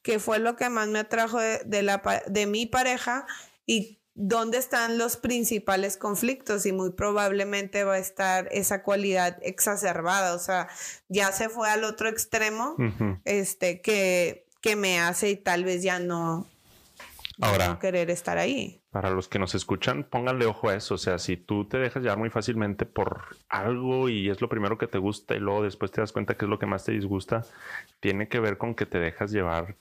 qué fue lo que más me atrajo de, la, de mi pareja y dónde están los principales conflictos y muy probablemente va a estar esa cualidad exacerbada, o sea, ya se fue al otro extremo, este, que, que me hace y tal vez ya no, Ahora, querer estar ahí. Para los que nos escuchan, pónganle ojo a eso. O sea, si tú te dejas llevar muy fácilmente por algo y es lo primero que te gusta y luego después te das cuenta que es lo que más te disgusta, tiene que ver con que te dejas llevar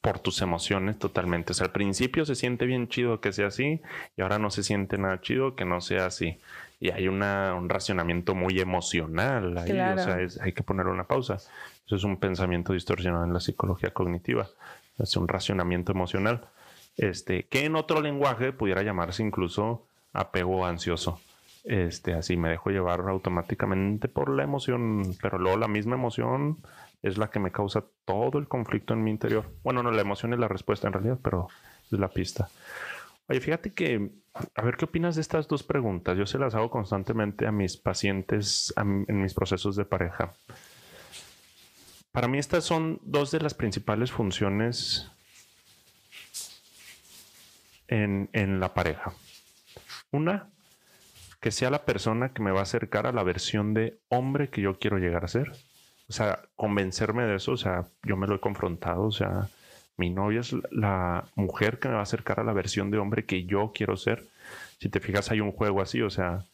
por tus emociones totalmente. O sea, al principio se siente bien chido que sea así y ahora no se siente nada chido que no sea así. Y hay una, un racionamiento muy emocional ahí. O sea, hay que poner una pausa. Eso es un pensamiento distorsionado en la psicología cognitiva. Es un racionamiento emocional este, que en otro lenguaje pudiera llamarse incluso apego ansioso. Este, así me dejo llevar automáticamente por la emoción, pero luego la misma emoción es la que me causa todo el conflicto en mi interior. Bueno, no, la emoción es la respuesta en realidad, pero es la pista. Oye, fíjate que, a ver, ¿qué opinas de estas dos preguntas? Yo se las hago constantemente a mis pacientes en mis procesos de pareja. Para mí estas son dos de las principales funciones en, la pareja. Una, que sea la persona que me va a acercar a la versión de hombre que yo quiero llegar a ser. O sea, convencerme de eso, o sea, yo me lo he confrontado, o sea, mi novia es la mujer que me va a acercar a la versión de hombre que yo quiero ser. Si te fijas, hay un juego así, o sea,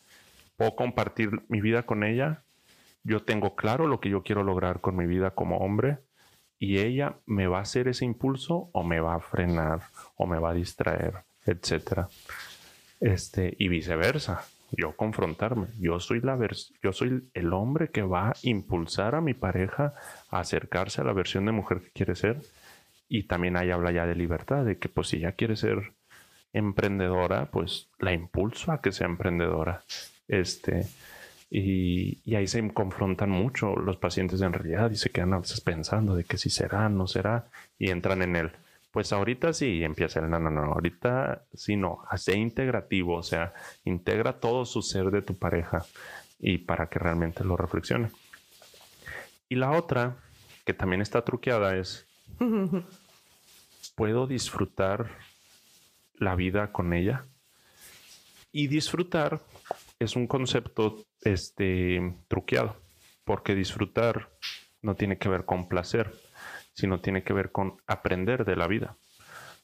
puedo compartir mi vida con ella, yo tengo claro lo que yo quiero lograr con mi vida como hombre y ella me va a hacer ese impulso o me va a frenar o me va a distraer, etcétera. Este, y viceversa. Yo confrontarme. Yo soy la yo soy el hombre que va a impulsar a mi pareja a acercarse a la versión de mujer que quiere ser. Y también ahí habla ya de libertad, de que pues si ella quiere ser emprendedora, pues la impulso a que sea emprendedora. Este, y, ahí se confrontan mucho los pacientes en realidad y se quedan a veces pensando de que si será, no será, y entran en él. Pues ahorita sí, empieza el no, no, no, ahorita sí, no, hace integrativo, o sea, integra todo su ser de tu pareja y para que realmente lo reflexione. Y la otra, que también está truqueada, es, [laughs] ¿puedo disfrutar la vida con ella? Y disfrutar es un concepto este, truqueado, porque disfrutar no tiene que ver con placer, sino tiene que ver con aprender de la vida,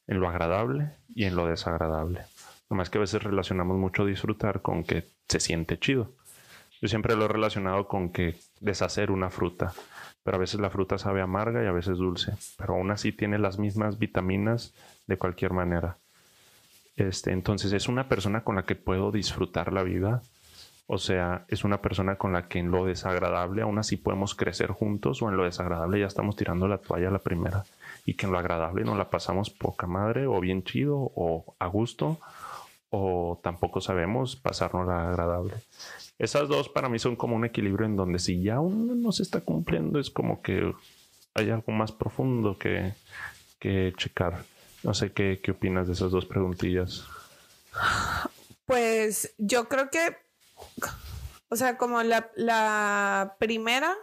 en lo agradable y en lo desagradable. Nomás que a veces relacionamos mucho disfrutar con que se siente chido. Yo siempre lo he relacionado con que deshacer una fruta, pero a veces la fruta sabe amarga y a veces dulce, pero aún así tiene las mismas vitaminas de cualquier manera. Este, entonces es una persona con la que puedo disfrutar la vida. O sea, es una persona con la que en lo desagradable aún así podemos crecer juntos o en lo desagradable ya estamos tirando la toalla la primera y que en lo agradable nos la pasamos poca madre o bien chido o a gusto o tampoco sabemos pasarnos la agradable. Esas dos para mí son como un equilibrio en donde si ya uno no se está cumpliendo es como que hay algo más profundo que, que checar. No sé qué, qué opinas de esas dos preguntillas. Pues yo creo que, o sea, como la, primera,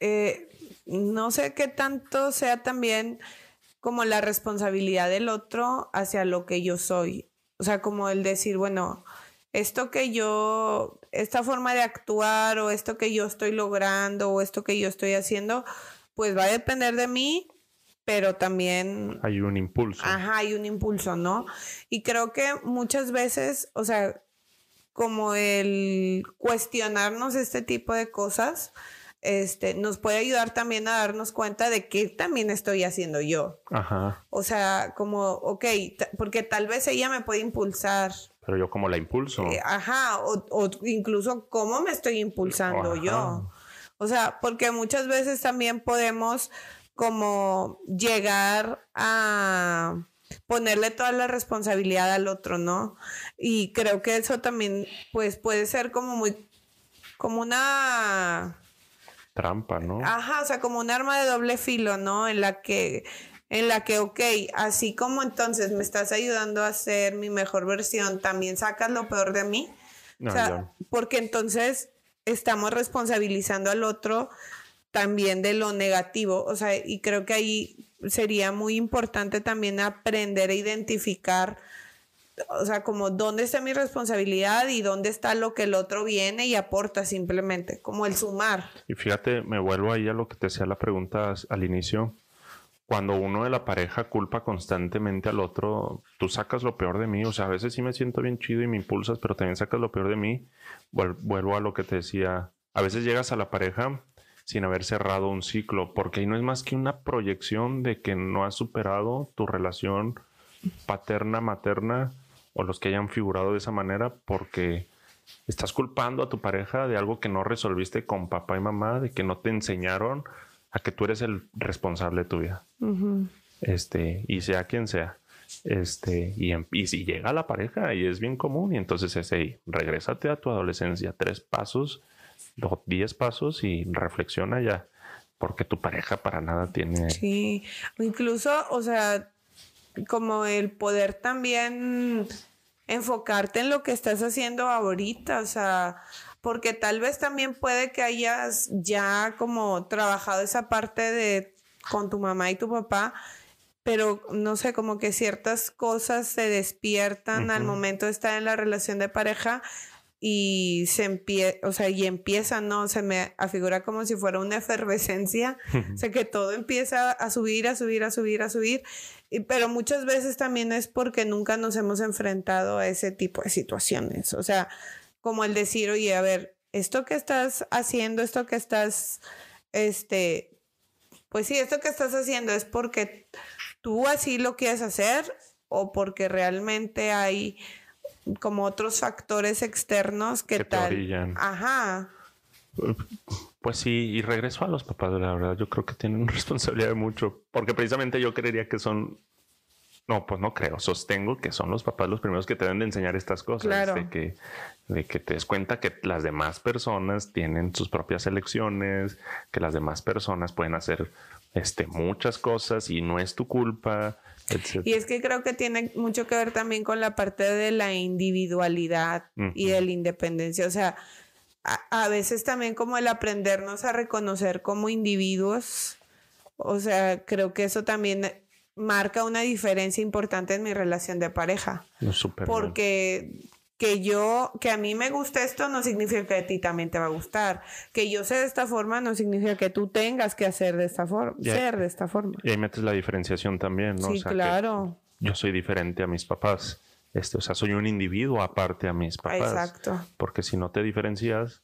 eh, no sé qué tanto sea también como la responsabilidad del otro hacia lo que yo soy. O sea, como el decir, bueno, esto que yo, esta forma de actuar o esto que yo estoy logrando o esto que yo estoy haciendo, pues va a depender de mí pero también... Hay un impulso. Ajá, hay un impulso, ¿no? Y creo que muchas veces, o sea, como el cuestionarnos este tipo de cosas, este, nos puede ayudar también a darnos cuenta de qué también estoy haciendo yo. Ajá. O sea, como, ok, porque tal vez ella me puede impulsar. Pero yo como la impulso. Eh, ajá, o, o, incluso cómo me estoy impulsando yo. O sea, porque muchas veces también podemos como llegar a ponerle toda la responsabilidad al otro, ¿no? Y creo que eso también, pues, puede ser como muy, como una... Trampa, ¿no? Ajá, o sea, como un arma de doble filo, ¿no? En la que, en la que, ok, así como entonces me estás ayudando a ser mi mejor versión, también sacas lo peor de mí. o sea, porque entonces estamos responsabilizando al otro también de lo negativo. O sea, y creo que ahí sería muy importante también aprender a identificar, o sea, como dónde está mi responsabilidad y dónde está lo que el otro viene y aporta simplemente, como el sumar. Y fíjate, me vuelvo ahí a lo que te decía la pregunta al inicio. Cuando uno de la pareja culpa constantemente al otro, tú sacas lo peor de mí. O sea, a veces sí me siento bien chido y me impulsas, pero también sacas lo peor de mí. Vuelvo a lo que te decía. A veces llegas a la pareja sin haber cerrado un ciclo, porque ahí no es más que una proyección de que no has superado tu relación paterna, materna o los que hayan figurado de esa manera, porque estás culpando a tu pareja de algo que no resolviste con papá y mamá, de que no te enseñaron a que tú eres el responsable de tu vida. Este, y sea quien sea. Este, y, y, si llega la pareja y es bien común, y entonces es ahí, regrésate a tu adolescencia, tres pasos 10 pasos y reflexiona ya, porque tu pareja para nada tiene... Sí, incluso, o sea, como el poder también enfocarte en lo que estás haciendo ahorita, o sea, porque tal vez también puede que hayas ya como trabajado esa parte de con tu mamá y tu papá, pero no sé, como que ciertas cosas se despiertan al momento de estar en la relación de pareja y se empieza, o sea, y empieza, ¿no? Se me afigura como si fuera una efervescencia, o sea, que todo empieza a subir, a subir, a subir, a subir, y, pero muchas veces también es porque nunca nos hemos enfrentado a ese tipo de situaciones, o sea, como el decir, oye, a ver, esto que estás haciendo, esto que estás, este, pues sí, esto que estás haciendo es porque tú así lo quieres hacer o porque realmente hay como otros factores externos que, tal. Ajá. Pues sí, y regreso a los papás, la verdad, yo creo que tienen [laughs] responsabilidad de mucho, porque precisamente yo creería que son, no, pues no creo, sostengo que son los papás los primeros que te deben de enseñar estas cosas, de, que, de que te des cuenta que las demás personas tienen sus propias elecciones, que las demás personas pueden hacer este, muchas cosas y no es tu culpa. Y es que creo que tiene mucho que ver también con la parte de la individualidad y de la independencia. O sea, a, veces también como el aprendernos a reconocer como individuos, o sea, creo que eso también marca una diferencia importante en mi relación de pareja. porque que yo, que a mí me gusta esto no significa que a ti también te va a gustar. Que yo sé de esta forma no significa que tú tengas que hacer de esta forma, ser de esta forma. Y ahí metes la diferenciación también, ¿no? Sí, claro. Yo soy diferente a mis papás. Este, o sea, soy un individuo aparte a mis papás. Exacto. Porque si no te diferencias,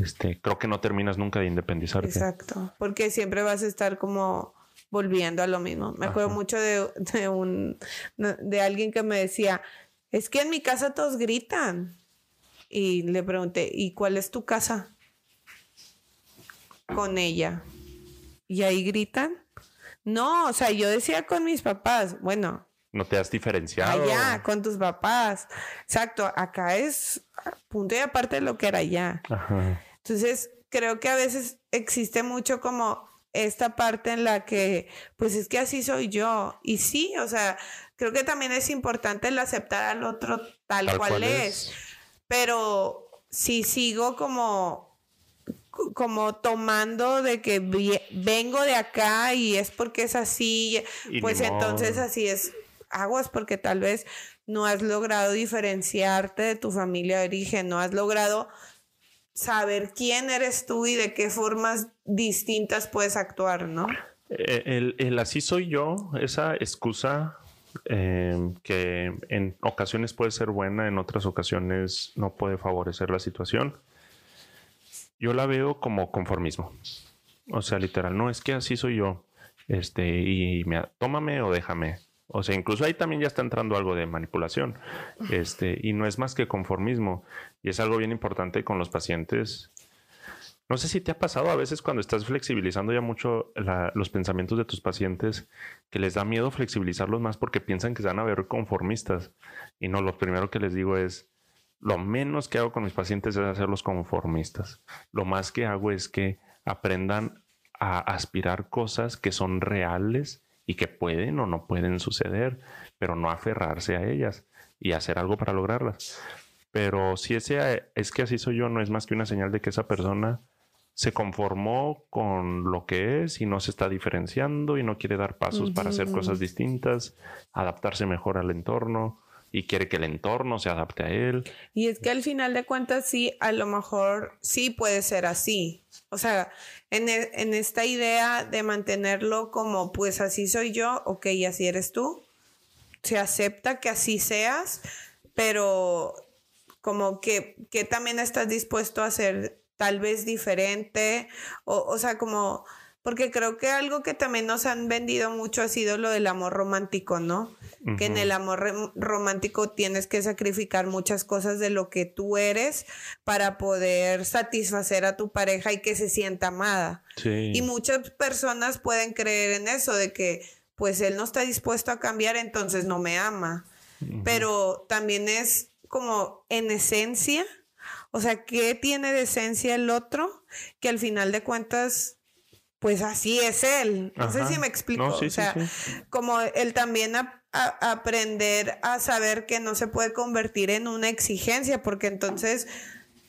este, creo que no terminas nunca de independizarte. Exacto. Porque siempre vas a estar como volviendo a lo mismo. Me acuerdo mucho de, de, un de alguien que me decía, es que en mi casa todos gritan. Y le pregunté, ¿y cuál es tu casa? Con ella. ¿Y ahí gritan? No, o sea, yo decía con mis papás, bueno, no te has diferenciado. Allá, con tus papás. Exacto, acá es punto y aparte de lo que era allá. Entonces, creo que a veces existe mucho como esta parte en la que, pues es que así soy yo. Y sí, o sea, creo que también es importante el aceptar al otro tal, cual, es. Pero si sigo como como tomando de que vengo de acá y es porque es así, pues entonces así es aguas porque tal vez no has logrado diferenciarte de tu familia de origen, no has logrado saber quién eres tú y de qué formas distintas puedes actuar, ¿no? Eh, el, así soy yo, esa excusa eh, que en ocasiones puede ser buena, en otras ocasiones no puede favorecer la situación. Yo la veo como conformismo. O sea, literal, no es que así soy yo. Este, y me, tómame o déjame. O sea, incluso ahí también ya está entrando algo de manipulación. Este, y no es más que conformismo. Y es algo bien importante con los pacientes. No sé si te ha pasado a veces cuando estás flexibilizando ya mucho los pensamientos de tus pacientes, que les da miedo flexibilizarlos más porque piensan que se van a ver conformistas. Y no, lo primero que les digo es, lo menos que hago con mis pacientes es hacerlos conformistas. Lo más que hago es que aprendan a aspirar cosas que son reales y que pueden o no pueden suceder, pero no aferrarse a ellas y hacer algo para lograrlas. Pero si ese es que así soy yo, no es más que una señal de que esa persona se conformó con lo que es y no se está diferenciando y no quiere dar pasos para hacer cosas distintas, adaptarse mejor al entorno y quiere que el entorno se adapte a él. Y es que al final de cuentas sí, a lo mejor sí puede ser así. O sea, en, e, en esta idea de mantenerlo como pues así soy yo, ok, así eres tú, se acepta que así seas, pero como que, que también estás dispuesto a ser tal vez diferente, o, o sea, como porque creo que algo que también nos han vendido mucho ha sido lo del amor romántico, ¿no? Que en el amor romántico tienes que sacrificar muchas cosas de lo que tú eres para poder satisfacer a tu pareja y que se sienta amada. Y muchas personas pueden creer en eso, de que pues él no está dispuesto a cambiar, entonces no me ama. Pero también es como en esencia, o sea, ¿qué tiene de esencia el otro? Que al final de cuentas pues así es él. No sé si me explico. o sea, como él también aprender a saber que no se puede convertir en una exigencia, porque entonces,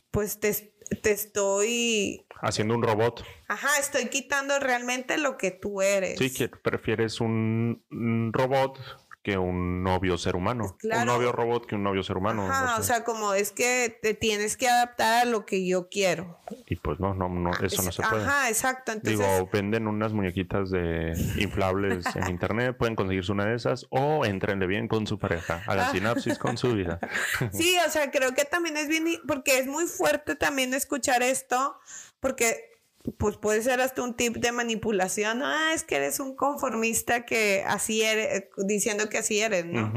pues te, te estoy... Haciendo un robot. Ajá, estoy quitando realmente lo que tú eres. Sí, que prefieres un robot que un novio ser humano. Pues un novio robot que un novio ser humano. Ajá, o sea, como es que te tienes que adaptar a lo que yo quiero. Y pues no, no, no, ah, eso no se puede. Ajá, exacto. Entonces... Digo, venden unas muñequitas de [laughs] inflables en internet, pueden conseguirse una de esas o entrenle bien con su pareja, hagan sinapsis con su vida. [laughs] sí, o sea, creo que también es bien, porque es muy fuerte también escuchar esto, porque pues puede ser hasta un tip de manipulación. Ah, es que eres un conformista que así eres, diciendo que así eres, ¿no?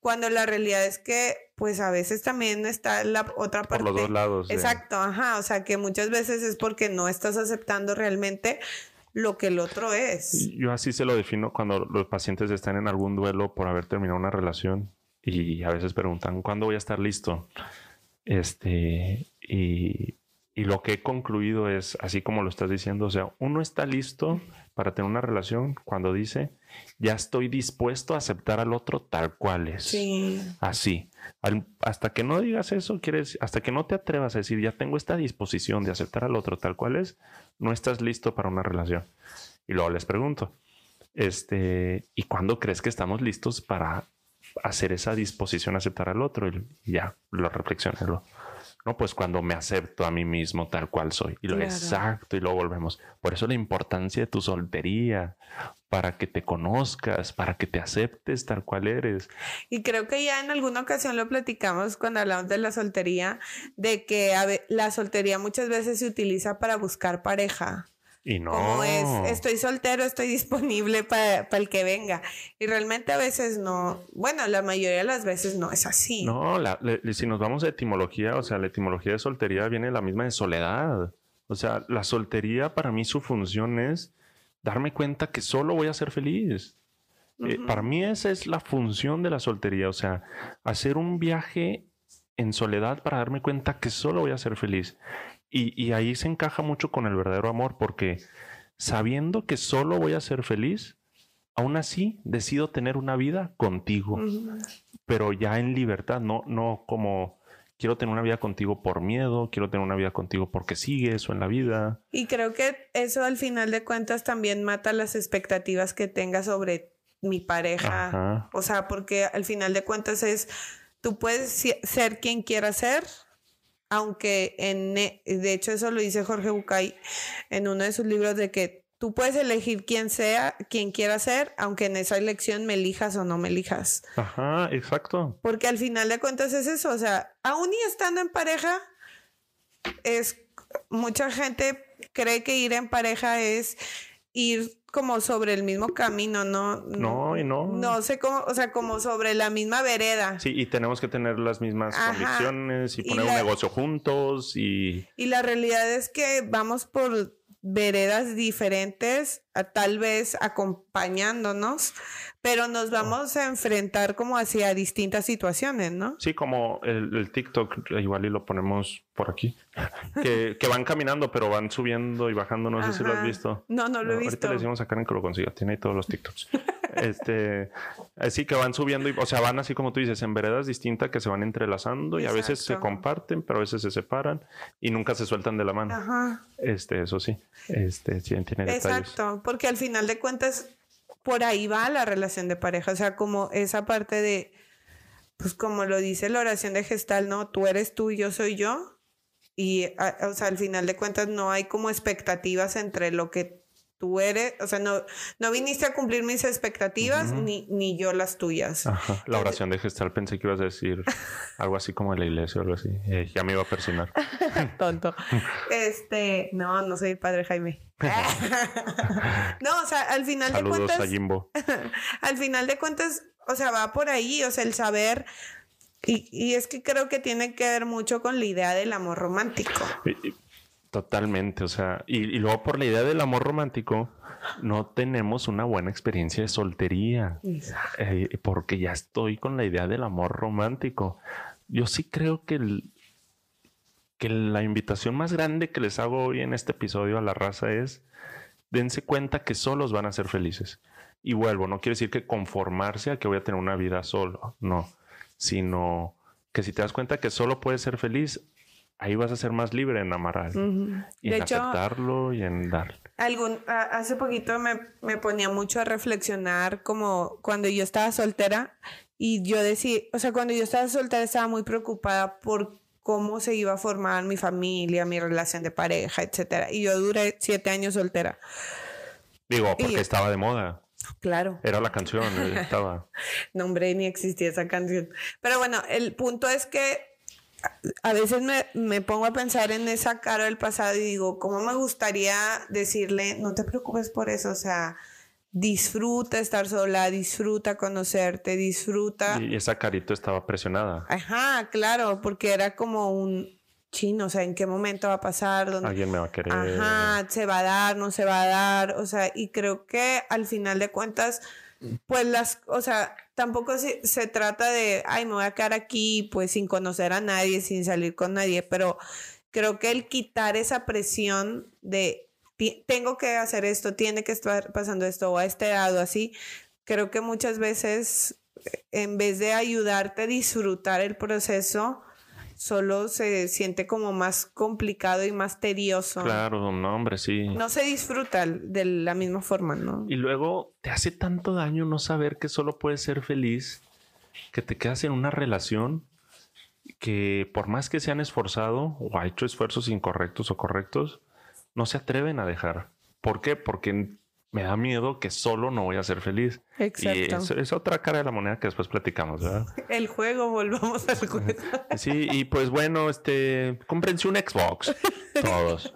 Cuando la realidad es que, pues a veces también está la otra parte. Por los dos lados. Exacto, ajá. O sea, que muchas veces es porque no estás aceptando realmente lo que el otro es. Yo así se lo defino cuando los pacientes están en algún duelo por haber terminado una relación y a veces preguntan, ¿cuándo voy a estar listo? Este, y y lo que he concluido es, así como lo estás diciendo, o sea, uno está listo para tener una relación cuando dice, ya estoy dispuesto a aceptar al otro tal cual es. Sí. Así. hasta que no digas eso, quieres, hasta que no te atrevas a decir, ya tengo esta disposición de aceptar al otro tal cual es, no estás listo para una relación. Y luego les pregunto, este, ¿y cuándo crees que estamos listos para hacer esa disposición a aceptar al otro? Y ya, lo reflexionarlo. No, pues cuando me acepto a mí mismo tal cual soy. Y lo exacto, y luego volvemos. Por eso la importancia de tu soltería, para que te conozcas, para que te aceptes tal cual eres. Y creo que ya en alguna ocasión lo platicamos cuando hablamos de la soltería, de que la soltería muchas veces se utiliza para buscar pareja. Y no. Como es, estoy soltero, estoy [laughs] disponible para el que venga. Y realmente a veces no, bueno, la mayoría de las veces no es así. No, si nos vamos a etimología, o sea, la etimología de soltería viene la misma de soledad. O sea, la soltería para mí su función es darme cuenta que solo voy a ser feliz. Eh, para mí esa es la función de la soltería, o sea, hacer un viaje en soledad para darme cuenta que solo voy a ser feliz. Y, ahí se encaja mucho con el verdadero amor, porque sabiendo que solo voy a ser feliz, aún así decido tener una vida contigo, pero ya en libertad, no, no como quiero tener una vida contigo por miedo, quiero tener una vida contigo porque sigue eso en la vida. Y creo que eso al final de cuentas también mata las expectativas que tenga sobre mi pareja. O sea, porque al final de cuentas es, tú puedes ser quien quieras ser, aunque en, e, de hecho eso lo dice Jorge Bucay en uno de sus libros de que tú puedes elegir quién sea, quien quiera ser, aunque en esa elección me elijas o no me elijas. Ajá, exacto. Porque al final de cuentas es eso, o sea, aún y estando en pareja, es mucha gente cree que ir en pareja es ir como sobre el mismo camino, ¿no? No, y no. No sé cómo, o sea, como sobre la misma vereda. Sí, y tenemos que tener las mismas condiciones y poner un negocio juntos y... Y la realidad es que vamos por veredas diferentes, tal vez acompañándonos, pero nos vamos a enfrentar como hacia distintas situaciones, ¿no? Sí, como el, TikTok, igual y lo ponemos por aquí, [laughs] que, van caminando, pero van subiendo y bajando, no sé si lo has visto. No, no lo he visto. Ahorita le decimos a Karen que lo consiga, tiene ahí todos los TikToks. [laughs] este, así que van subiendo, y, o sea, van así como tú dices, en veredas distintas que se van entrelazando y a veces se comparten, pero a veces se separan y nunca se sueltan de la mano. Ajá. Este, eso sí, este, sí tiene Exacto, porque al final de cuentas por ahí va la relación de pareja, o sea, como esa parte de, pues como lo dice la oración de gestal, ¿no? Tú eres tú y yo soy yo. Y, o sea, al final de cuentas no hay como expectativas entre lo que tú eres, o sea, no, no viniste a cumplir mis expectativas ni, ni yo las tuyas. La oración de gestal pensé que ibas a decir [laughs] algo así como en la iglesia o algo así. Eh, ya me iba a persinar. [laughs] Tonto. Este, no, no soy el padre Jaime. [laughs] no, o sea, al final de cuentas. A Jimbo. al final de cuentas, o sea, va por ahí, o sea, el saber. Y, y es que creo que tiene que ver mucho con la idea del amor romántico. Totalmente, o sea, y, luego por la idea del amor romántico, no tenemos una buena experiencia de soltería, eh, porque ya estoy con la idea del amor romántico. Yo sí creo que, que la invitación más grande que les hago hoy en este episodio a la raza es, dense cuenta que solos van a ser felices. Y vuelvo, no quiere decir que conformarse a que voy a tener una vida solo, no, sino que si te das cuenta que solo puedes ser feliz, ahí vas a ser más libre en amar y en aceptarlo y en dar. Algún, hace poquito me, me, ponía mucho a reflexionar como cuando yo estaba soltera y yo decía, o sea, cuando yo estaba soltera estaba muy preocupada por cómo se iba a formar mi familia, mi relación de pareja, etcétera. Y yo duré siete años soltera. Digo, porque estaba de moda. Claro. Era la canción, estaba. [laughs] no, hombre, ni existía esa canción. Pero bueno, el punto es que a veces me, me, pongo a pensar en esa cara del pasado y digo, ¿cómo me gustaría decirle, no te preocupes por eso? O sea, disfruta estar sola, disfruta conocerte, disfruta. Y esa carita estaba presionada. Ajá, claro, porque era como un chino, o sea, ¿en qué momento va a pasar? ¿Dónde... Alguien me va a querer. Ajá, se va a dar, no se va a dar, o sea, y creo que al final de cuentas, pues las, o sea, tampoco se, se trata de, ay, me voy a quedar aquí, pues sin conocer a nadie, sin salir con nadie, pero creo que el quitar esa presión de tengo que hacer esto, tiene que estar pasando esto o a este lado, así. Creo que muchas veces, en vez de ayudarte a disfrutar el proceso, solo se siente como más complicado y más tedioso. Claro, no, hombre, sí. No se disfruta de la misma forma, ¿no? Y luego te hace tanto daño no saber que solo puedes ser feliz, que te quedas en una relación que por más que se han esforzado o ha hecho esfuerzos incorrectos o correctos, no se atreven a dejar. ¿Por qué? Porque me da miedo que solo no voy a ser feliz. Exacto. Y es, otra cara de la moneda que después platicamos, ¿verdad? [laughs] El juego, volvamos al juego. [laughs] Sí, y pues bueno, este, cómprense un Xbox, [laughs] todos.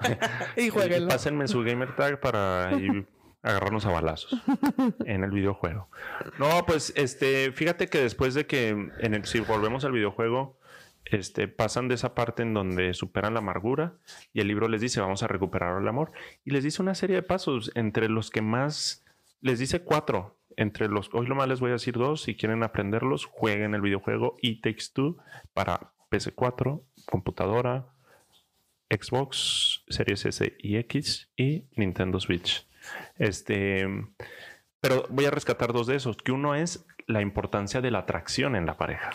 y jueguenlo. pásenme su gamer tag para agarrarnos a balazos en el videojuego. No, pues este, fíjate que después de que en el, si volvemos al videojuego, este, pasan de esa parte en donde superan la amargura y el libro les dice vamos a recuperar el amor y les dice una serie de pasos entre los que más les dice cuatro entre los hoy lo más les voy a decir dos si quieren aprenderlos jueguen el videojuego e Takes Two para PS4 computadora Xbox Series S y X y Nintendo Switch este pero voy a rescatar dos de esos que uno es la importancia de la atracción en la pareja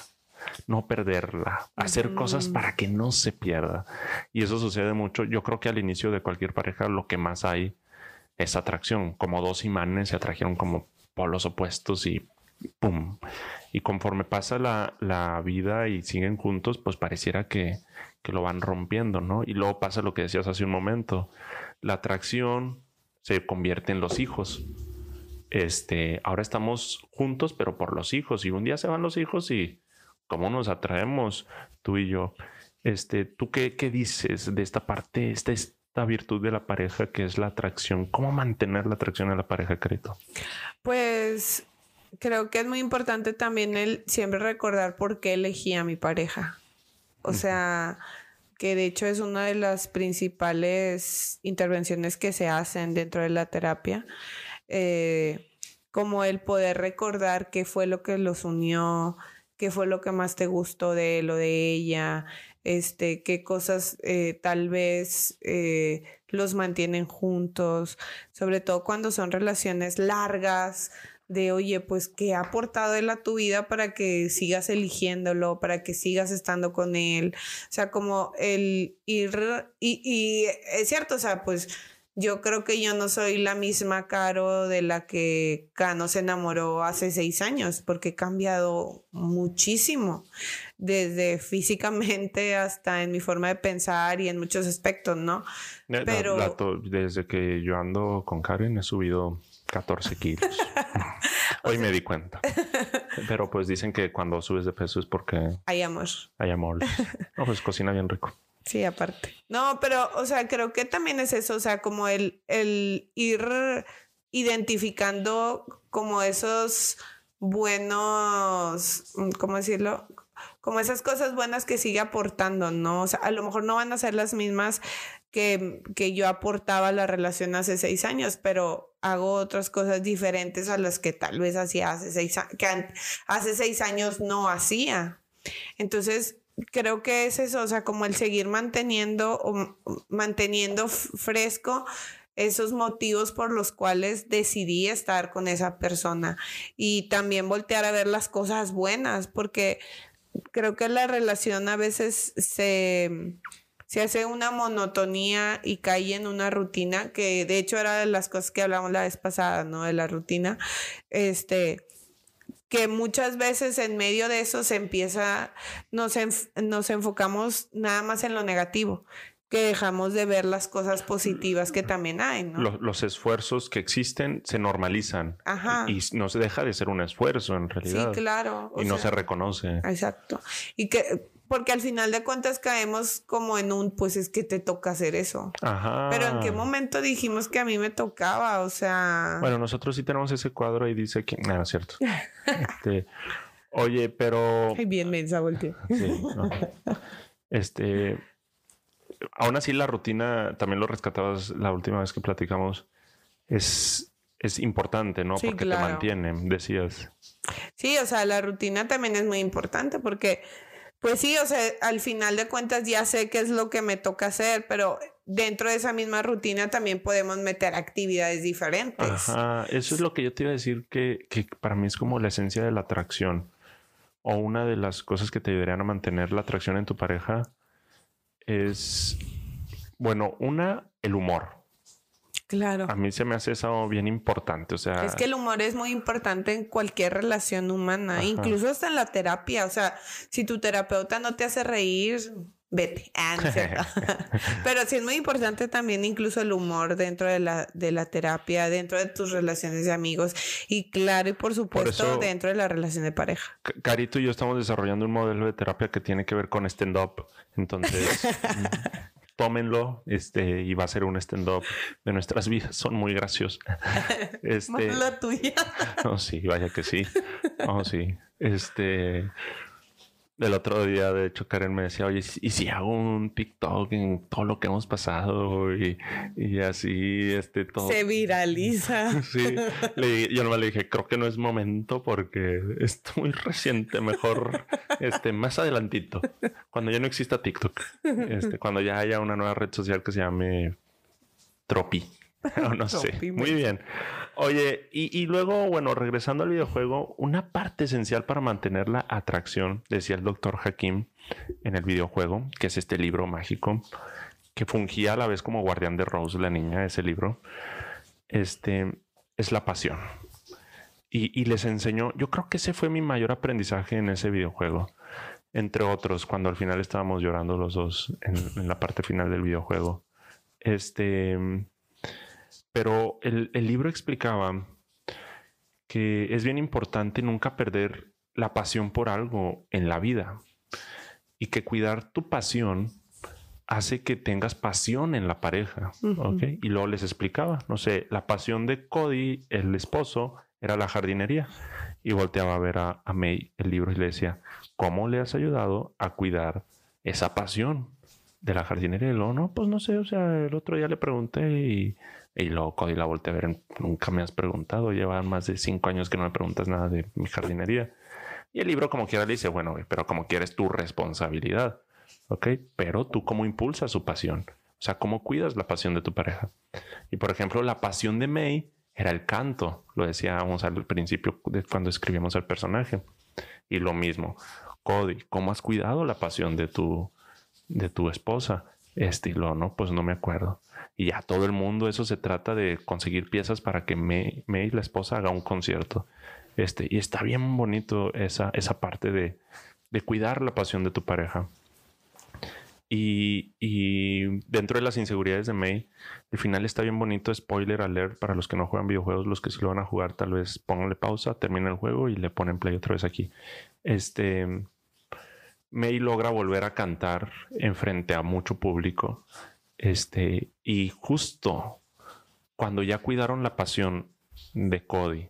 no perderla, hacer cosas para que no se pierda. Y eso sucede mucho. Yo creo que al inicio de cualquier pareja lo que más hay es atracción, como dos imanes se atrajeron como polos opuestos y ¡pum! Y conforme pasa la, vida y siguen juntos, pues pareciera que, que lo van rompiendo, ¿no? Y luego pasa lo que decías hace un momento, la atracción se convierte en los hijos. Este, ahora estamos juntos, pero por los hijos, y un día se van los hijos y cómo nos atraemos tú y yo. Este, ¿Tú qué, qué dices de esta parte, esta, esta virtud de la pareja que es la atracción? ¿Cómo mantener la atracción a la pareja, Carito? Pues creo que es muy importante también el siempre recordar por qué elegí a mi pareja. O sea, que de hecho es una de las principales intervenciones que se hacen dentro de la terapia. Eh, como el poder recordar qué fue lo que los unió, qué fue lo que más te gustó de él o de ella, este, qué cosas eh, tal vez eh, los mantienen juntos, sobre todo cuando son relaciones largas, de oye, pues qué ha aportado él a tu vida para que sigas eligiéndolo, para que sigas estando con él. O sea, como el ir, y, y es cierto, o sea, pues yo creo que yo no soy la misma Caro de la que Cano se enamoró hace seis años, porque he cambiado muchísimo, desde físicamente hasta en mi forma de pensar y en muchos aspectos, ¿no? Pero... desde que yo ando con Karen he subido 14 kilos. [laughs] [laughs] Hoy me di cuenta. [laughs] Pero pues dicen que cuando subes de peso es porque... Hay amor. Hay amor. No, pues cocina bien rico. Sí, aparte. No, pero, o sea, creo que también es eso, o sea, como el, el ir identificando como esos buenos, ¿cómo decirlo? Como esas cosas buenas que sigue aportando, ¿no? O sea, a lo mejor no van a ser las mismas que, que yo aportaba a la relación hace seis años, pero hago otras cosas diferentes a las que tal vez hacía hace seis, que hace seis años no hacía. Entonces, creo que es eso, o sea, como el seguir manteniendo o manteniendo fresco esos motivos por los cuales decidí estar con esa persona y también voltear a ver las cosas buenas, porque creo que la relación a veces se, se hace una monotonía y cae en una rutina, que de hecho era de las cosas que hablamos la vez pasada, ¿no? De la rutina. Este, que muchas veces en medio de eso se empieza, nos, nos enfocamos nada más en lo negativo que dejamos de ver las cosas positivas que también hay, ¿no? Los, esfuerzos que existen se normalizan. Ajá. Y no se deja de ser un esfuerzo en realidad. Sí, claro. y no se reconoce. Exacto. Y que porque al final de cuentas caemos como en un, pues es que te toca hacer eso. Ajá. Pero en qué momento dijimos que a mí me tocaba, o sea. Bueno, nosotros sí tenemos ese cuadro y dice que, no, es cierto. este, oye, pero. Ay, bien mensa, volteé. Sí, Este, aún así la rutina, también lo rescatabas la última vez que platicamos, es, es importante, ¿no? porque te mantiene, decías. Sí, o sea, la rutina también es muy importante porque, pues sí, o sea, al final de cuentas ya sé qué es lo que me toca hacer, pero dentro de esa misma rutina también podemos meter actividades diferentes. Ajá, eso es lo que yo te iba a decir que, que para mí es como la esencia de la atracción o una de las cosas que te ayudarían a mantener la atracción en tu pareja es, bueno, una, el humor. Claro. A mí se me hace eso bien importante, o sea... Es que el humor es muy importante en cualquier relación humana, incluso hasta en la terapia, o sea, si tu terapeuta no te hace reír, vete. Ah, [laughs] [laughs] Pero sí es muy importante también incluso el humor dentro de la, de la terapia, dentro de tus relaciones de amigos y claro, y por supuesto dentro de la relación de pareja. Carito y yo estamos desarrollando un modelo de terapia que tiene que ver con stand-up. Entonces, [laughs] tómenlo este, y va a ser un stand-up de nuestras vidas. Son muy graciosos. [laughs] Este, la tuya. [laughs] No, sí, vaya que sí. Oh, sí. Este... El otro día, de hecho, Karen me decía, oye, ¿y si hago un TikTok en todo lo que hemos pasado? Y, y así, este, todo. Se viraliza. [laughs] sí. Le, yo nomás le dije, creo que no es momento porque es muy reciente. Mejor, este, más adelantito. Cuando ya no exista TikTok. Este, cuando ya haya una nueva red social que se llame Tropi. [laughs] no sé. Muy bien. Oye, y, luego, bueno, regresando al videojuego, una parte esencial para mantener la atracción, decía el doctor Hakim en el videojuego, que es este libro mágico, que fungía a la vez como guardián de Rose, la niña ese libro, este, es la pasión. Y, les enseñó, yo creo que ese fue mi mayor aprendizaje en ese videojuego, entre otros, cuando al final estábamos llorando los dos en la parte final del videojuego. Este pero el, libro explicaba que es bien importante nunca perder la pasión por algo en la vida y que cuidar tu pasión hace que tengas pasión en la pareja. Y luego les explicaba, no sé, la pasión de Cody, el esposo, era la jardinería. Y volteaba a ver a, a May el libro y le decía, ¿cómo le has ayudado a cuidar esa pasión de la jardinería? Y luego, no, pues no sé, o sea, el otro día le pregunté y y luego Cody la volteé a ver, nunca me has preguntado, llevan más de cinco años que no me preguntas nada de mi jardinería. Y el libro como quiera le dice, bueno, pero como quieres tu responsabilidad, ¿ok? Pero tú cómo impulsas su pasión, o sea, cómo cuidas la pasión de tu pareja. Y por ejemplo, la pasión de May era el canto, lo decíamos al principio de cuando escribimos el personaje. Y lo mismo, Cody, ¿cómo has cuidado la pasión de tu, de tu esposa? Estilo, ¿no? Pues no me acuerdo y ya todo el mundo, eso se trata de conseguir piezas para que May, la esposa, haga un concierto. Este, y está bien bonito esa, esa parte de, de cuidar la pasión de tu pareja. Y, y, dentro de las inseguridades de May, el final está bien bonito. Spoiler alert para los que no juegan videojuegos, los que sí lo van a jugar, tal vez pónganle pausa, terminen el juego y le ponen play otra vez aquí. Este May logra volver a cantar en frente a mucho público este, y justo cuando ya cuidaron la pasión de Cody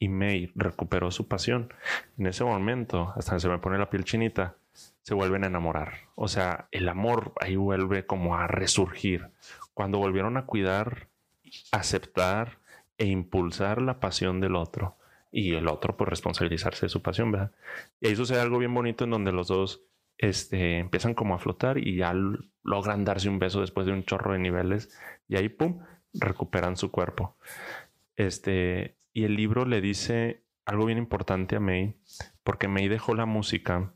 y May recuperó su pasión, en ese momento, hasta se me pone la piel chinita, se vuelven a enamorar. O sea, el amor ahí vuelve como a resurgir. Cuando volvieron a cuidar, aceptar e impulsar la pasión del otro y el otro por responsabilizarse de su pasión, ¿verdad? Y ahí sucede algo bien bonito en donde los dos este, empiezan como a flotar y ya logran darse un beso después de un chorro de niveles y ahí, pum, recuperan su cuerpo. Este, y el libro le dice algo bien importante a May, porque May dejó la música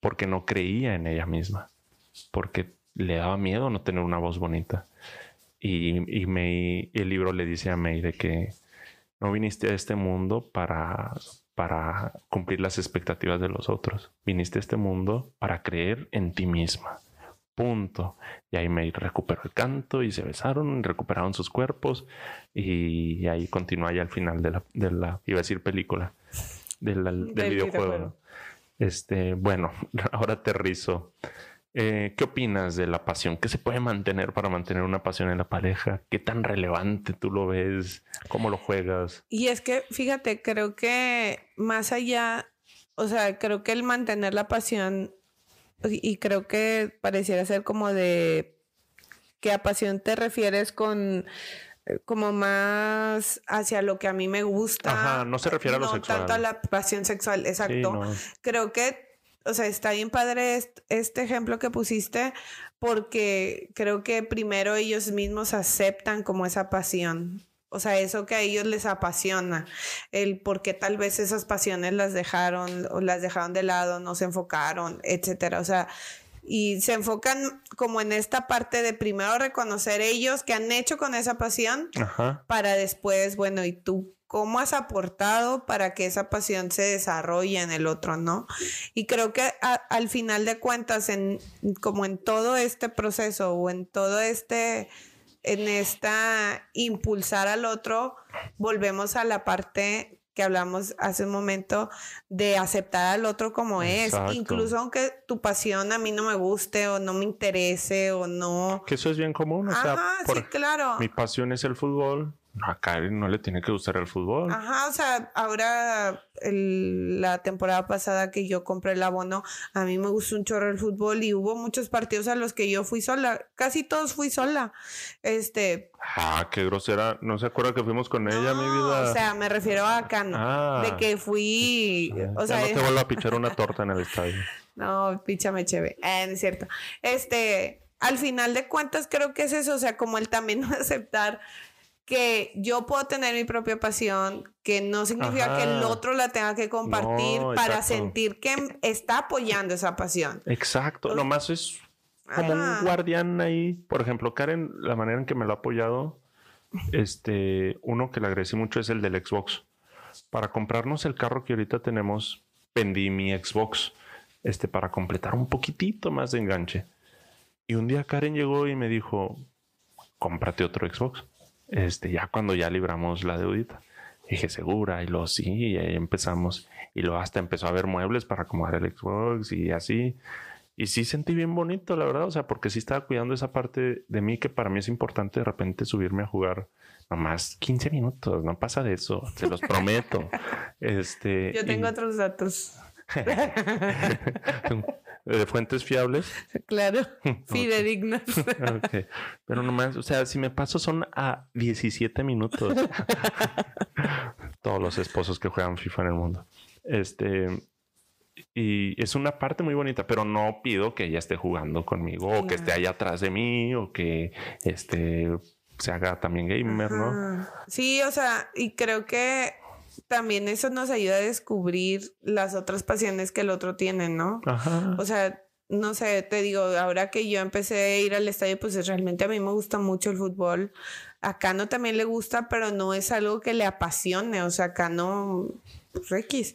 porque no creía en ella misma, porque le daba miedo no tener una voz bonita. Y, y May, el libro le dice a May de que no viniste a este mundo para, para cumplir las expectativas de los otros. Viniste a este mundo para creer en ti misma. Punto. Y ahí me recuperó el canto y se besaron, recuperaron sus cuerpos y, ahí continúa ya al final de la, de la, iba a decir película, del, videojuego. Este, bueno, [laughs] ahora aterrizo. Eh, ¿Qué opinas de la pasión? ¿Qué se puede mantener para mantener una pasión en la pareja? ¿Qué tan relevante tú lo ves? ¿Cómo lo juegas? Y es que, fíjate, creo que más allá, o sea, creo que el mantener la pasión, y creo que pareciera ser como de que a pasión te refieres con eh, como más hacia lo que a mí me gusta. Ajá, no se refiere a lo no sexual. tanto a la pasión sexual, exacto. no. Creo que, o sea, está bien padre est- este ejemplo que pusiste porque creo que primero ellos mismos aceptan como esa pasión. O sea, eso que a ellos les apasiona, el por qué tal vez esas pasiones las dejaron o las dejaron de lado, no se enfocaron, etcétera. O sea, y se enfocan como en esta parte de primero reconocer ellos que han hecho con esa pasión Ajá. para después, bueno, ¿y tú cómo has aportado para que esa pasión se desarrolle en el otro, no? Y creo que a- al final de cuentas, en, como en todo este proceso o en todo este, en esta impulsar al otro, volvemos a la parte que hablamos hace un momento de aceptar al otro como Exacto. es, incluso aunque tu pasión a mí no me guste o no me interese o no. Que eso es bien común. O sea, Ajá, por- sí, claro. mi pasión es el fútbol. A Karen no le tiene que gustar el fútbol. Ajá, o sea, ahora el- la temporada pasada que yo compré el abono, a mí me gustó un chorro el fútbol y hubo muchos partidos a los que yo fui sola, casi todos fui sola. Este, Ah, qué grosera. No se acuerda que fuimos con ella, mi no, vida. o sea, me refiero a Cano, Ah. de que fui, o ya sea, no te vuelvo a pichar una [laughs] torta en el estadio. No, píchame chévere. Eh, no es cierto. Este, al final de cuentas, creo que es eso. O sea, como el también [laughs] aceptar que yo puedo tener mi propia pasión, que no significa que el otro la tenga que compartir No, para sentir que está apoyando esa pasión. Exacto. Nomás es como Ajá. un guardián ahí. Por ejemplo, Karen, la manera en que me lo ha apoyado, este, uno que le agradecí mucho es el del Xbox. Para comprarnos el carro que ahorita tenemos, vendí mi Xbox, este, para completar un poquitito más de enganche. Y un día Karen llegó y me dijo, cómprate otro Xbox. Este, ya cuando ya libramos la deudita. Dije, segura, y luego sí, y ahí empezamos. Y luego hasta empezó a haber muebles para acomodar el Xbox y así. Y sí sentí bien bonito, la verdad, o sea, porque sí estaba cuidando esa parte de mí que para mí es importante de repente subirme a jugar nomás 15 minutos, no pasa de eso, se los prometo. [laughs] este, Yo tengo y- otros datos. [laughs] [laughs] de fuentes fiables. [laughs] Claro, [laughs] fidedignos. Ok. Pero nomás, o sea, si me paso son a 17 minutos. [laughs] Todos los esposos que juegan FIFA en el mundo. Este. Y es una parte muy bonita, pero no pido que ella esté jugando conmigo o que esté allá atrás de mí o que este se haga también gamer, ¿no? Sí, o sea, y creo que también eso nos ayuda a descubrir las otras pasiones que el otro tiene, ¿no? Ajá. O sea, no sé, te digo, ahora que yo empecé a ir al estadio, pues realmente a mí me gusta mucho el fútbol. A Cano también le gusta, pero no es algo que le apasione. O sea, Cano, pues X.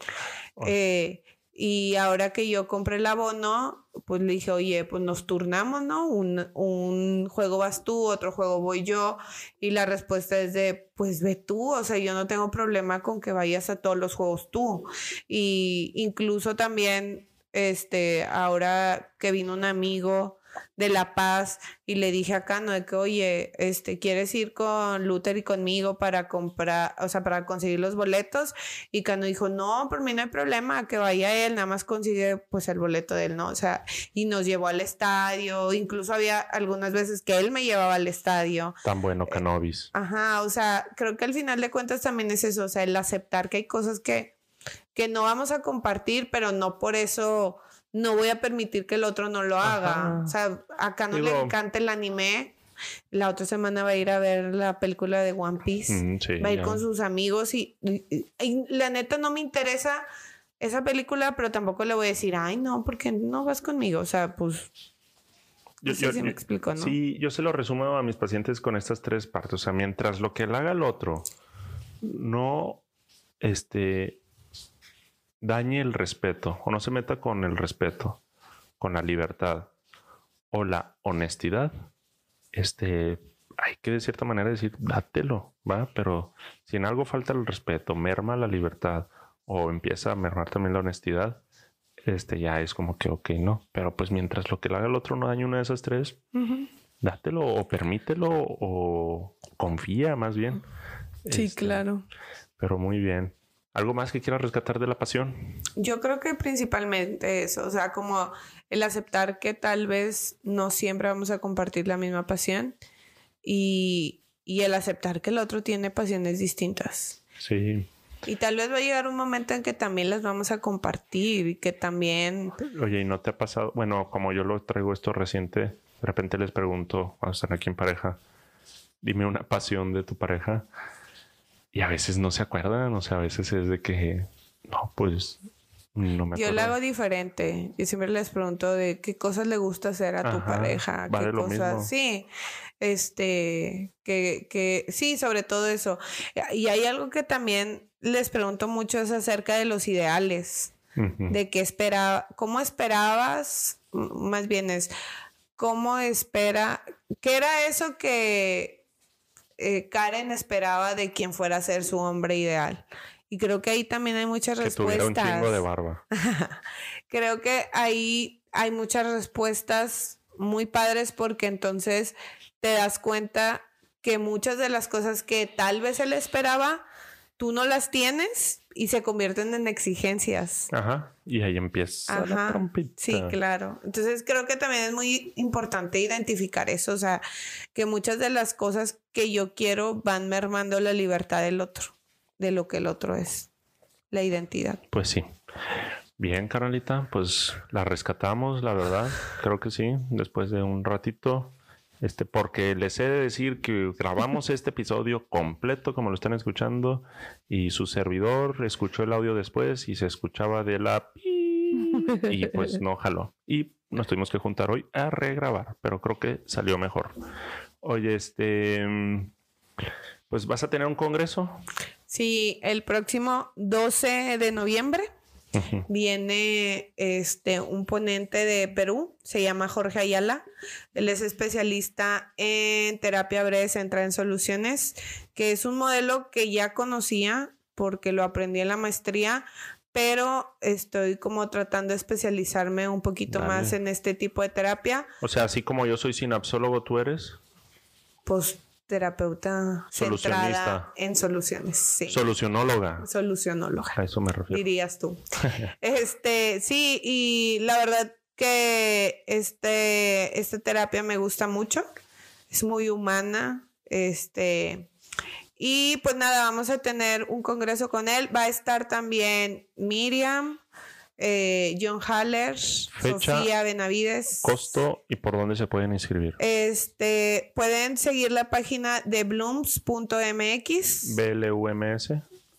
Eh, y ahora que yo compré el abono, pues le dije, oye, pues nos turnamos, ¿no? Un, un juego vas tú, otro juego voy yo. Y la respuesta es de, pues ve tú, o sea, yo no tengo problema con que vayas a todos los juegos tú. Y incluso también, este, ahora que vino un amigo de La Paz y le dije a Cano de que, oye, este, ¿quieres ir con Luther y conmigo para comprar, o sea, para conseguir los boletos? Y Cano dijo, no, por mí no hay problema, que vaya él, nada más consigue pues el boleto de él, ¿no? O sea, y nos llevó al estadio, incluso había algunas veces que él me llevaba al estadio. Tan bueno, Canobis. Ajá, o sea, creo que al final de cuentas también es eso, o sea, el aceptar que hay cosas que, que no vamos a compartir, pero no por eso no voy a permitir que el otro no lo haga. Ajá. O sea, acá no le encanta el anime. La otra semana va a ir a ver la película de One Piece. Mm, sí, va a ir ya. con sus amigos y, y- y la neta no me interesa esa película, pero tampoco le voy a decir, ay, no, porque no vas conmigo. O sea, pues Yo- no sé yo- si me explico, ¿no? Sí, yo se lo resumo a mis pacientes con estas tres partes. O sea, mientras lo que le haga el otro no este, dañe el respeto o no se meta con el respeto, con la libertad o la honestidad, este, hay que de cierta manera decir, dátelo, ¿va? Pero si en algo falta el respeto, merma la libertad o empieza a mermar también la honestidad, este ya es como que, ok, no. Pero pues mientras lo que le haga el otro no dañe una de esas tres, dátelo o permítelo o confía más bien. Sí, Este, claro. Pero muy bien. ¿Algo más que quieras rescatar de la pasión? Yo creo que principalmente eso, o sea, como el aceptar que tal vez no siempre vamos a compartir la misma pasión y, y el aceptar que el otro tiene pasiones distintas. Sí. Y tal vez va a llegar un momento en que también las vamos a compartir y que también... Oye, ¿y no te ha pasado? Bueno, como yo lo traigo esto reciente, de repente les pregunto cuando están aquí en pareja, dime una pasión de tu pareja. Y a veces no se acuerdan, o sea, a veces es de que, no, pues no me acuerdo. Yo lo hago diferente. Yo siempre les pregunto de qué cosas le gusta hacer a tu pareja, vale qué cosas. mismo. Sí, este, que, que, sí, sobre todo eso. Y hay algo que también les pregunto mucho es acerca de los ideales, de qué espera, cómo esperabas, más bien es, cómo espera, qué era eso que eh, Karen esperaba de quien fuera a ser su hombre ideal. Y creo que ahí también hay muchas que tuviera respuestas. un chingo de barba. [laughs] Creo que ahí hay muchas respuestas muy padres porque entonces te das cuenta que muchas de las cosas que tal vez él esperaba, tú no las tienes y se convierten en exigencias. Ajá. Y ahí empieza la Ajá. trompita. Sí, claro. Entonces creo que también es muy importante identificar eso, o sea, que muchas de las cosas que yo quiero van mermando la libertad del otro, de lo que el otro es, la identidad. Pues sí. Bien, Carolita, pues la rescatamos, la verdad. Creo que sí, después de un ratito. Este, porque les he de decir que grabamos este episodio completo, como lo están escuchando, y su servidor escuchó el audio después y se escuchaba de la [laughs] y pues no jaló. Y nos tuvimos que juntar hoy a regrabar, pero creo que salió mejor. Oye, este, mm, pues vas a tener un congreso. Sí, el próximo 12 de noviembre Viene este un ponente de Perú, se llama Jorge Ayala. Él es especialista en terapia breve centrada en soluciones, que es un modelo que ya conocía porque lo aprendí en la maestría, pero estoy como tratando de especializarme un poquito Dale. más en este tipo de terapia, O sea, así como yo soy sinapsólogo, tú eres pues terapeuta Solucionista. en soluciones, sí. solucionóloga. Solucionóloga. A eso me refiero. dirías tú. [laughs] este, sí, y la verdad que este, esta terapia me gusta mucho. Es muy humana. Este, y pues nada, vamos a tener un congreso con él. Va a estar también Miriam, eh, John Haller, Fecha, Sofía Benavides. Costo y por dónde se pueden inscribir. Este, pueden seguir la página de blooms.mx. BLUMS.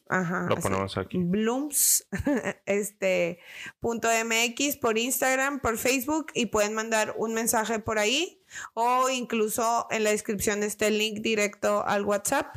Ajá. Lo ponemos aquí. Blooms, [laughs] este, punto MX por Instagram, por Facebook y pueden mandar un mensaje por ahí o incluso en la descripción está el link directo al WhatsApp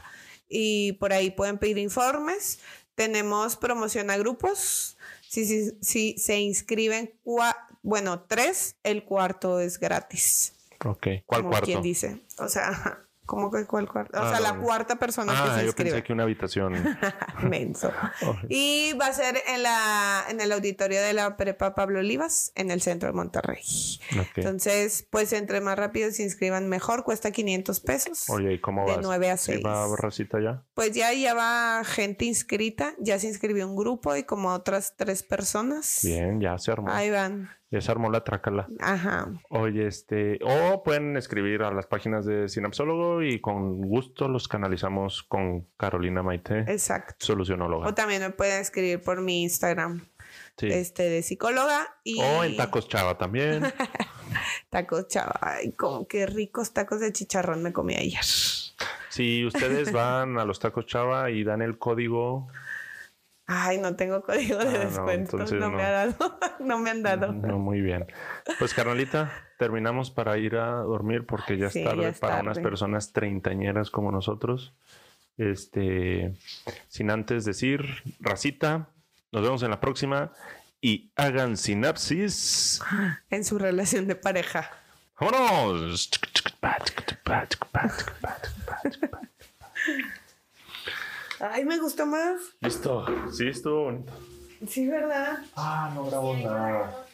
y por ahí pueden pedir informes. Tenemos promoción a grupos. Si, si, si se inscriben, cua- bueno, tres, el cuarto es gratis. Ok. ¿Cuál como cuarto? quien dice. O sea, ¿cómo que cuál cuarto? O Ah, sea, la cuarta persona que Ah, se yo inscribe. pensé que una habitación. [laughs] Menso. [laughs] Y va a ser en, la, en el auditorio de la Prepa Pablo Olivas, en el centro de Monterrey. Ok. Entonces, pues entre más rápido se inscriban mejor, cuesta 500 pesos. Oye, ¿y cómo de vas? nueve a ¿Sí seis. va racita ya? Pues ya, ya va gente inscrita, ya se inscribió un grupo y como otras tres personas. Bien, ya se armó. Ahí van. Armó la trácala. Ajá. Oye, este, o pueden escribir a las páginas de Sinapsólogo y con gusto los canalizamos con Carolina Maite, Exacto. solucionóloga. O también me pueden escribir por mi Instagram, Sí. este de psicóloga. Y O en Tacos Chava también. [laughs] Tacos, chava. Ay, como qué ricos tacos de chicharrón me comí ayer. si ustedes van a los Tacos Chava y dan el código, Ay, no tengo código de Ah, descuento. No, me no. ha dado. [laughs] no me han dado. no muy bien. Pues Carolita, terminamos para ir a dormir porque ya es tarde ya es para tarde. unas personas treintañeras como nosotros. Este, sin antes decir, racita, nos vemos en la próxima y hagan sinapsis. En su relación de pareja. ¡Vámonos! Ay, me gustó más. Listo. Sí, estuvo bonito. Sí, ¿verdad? Ah, no grabó nada.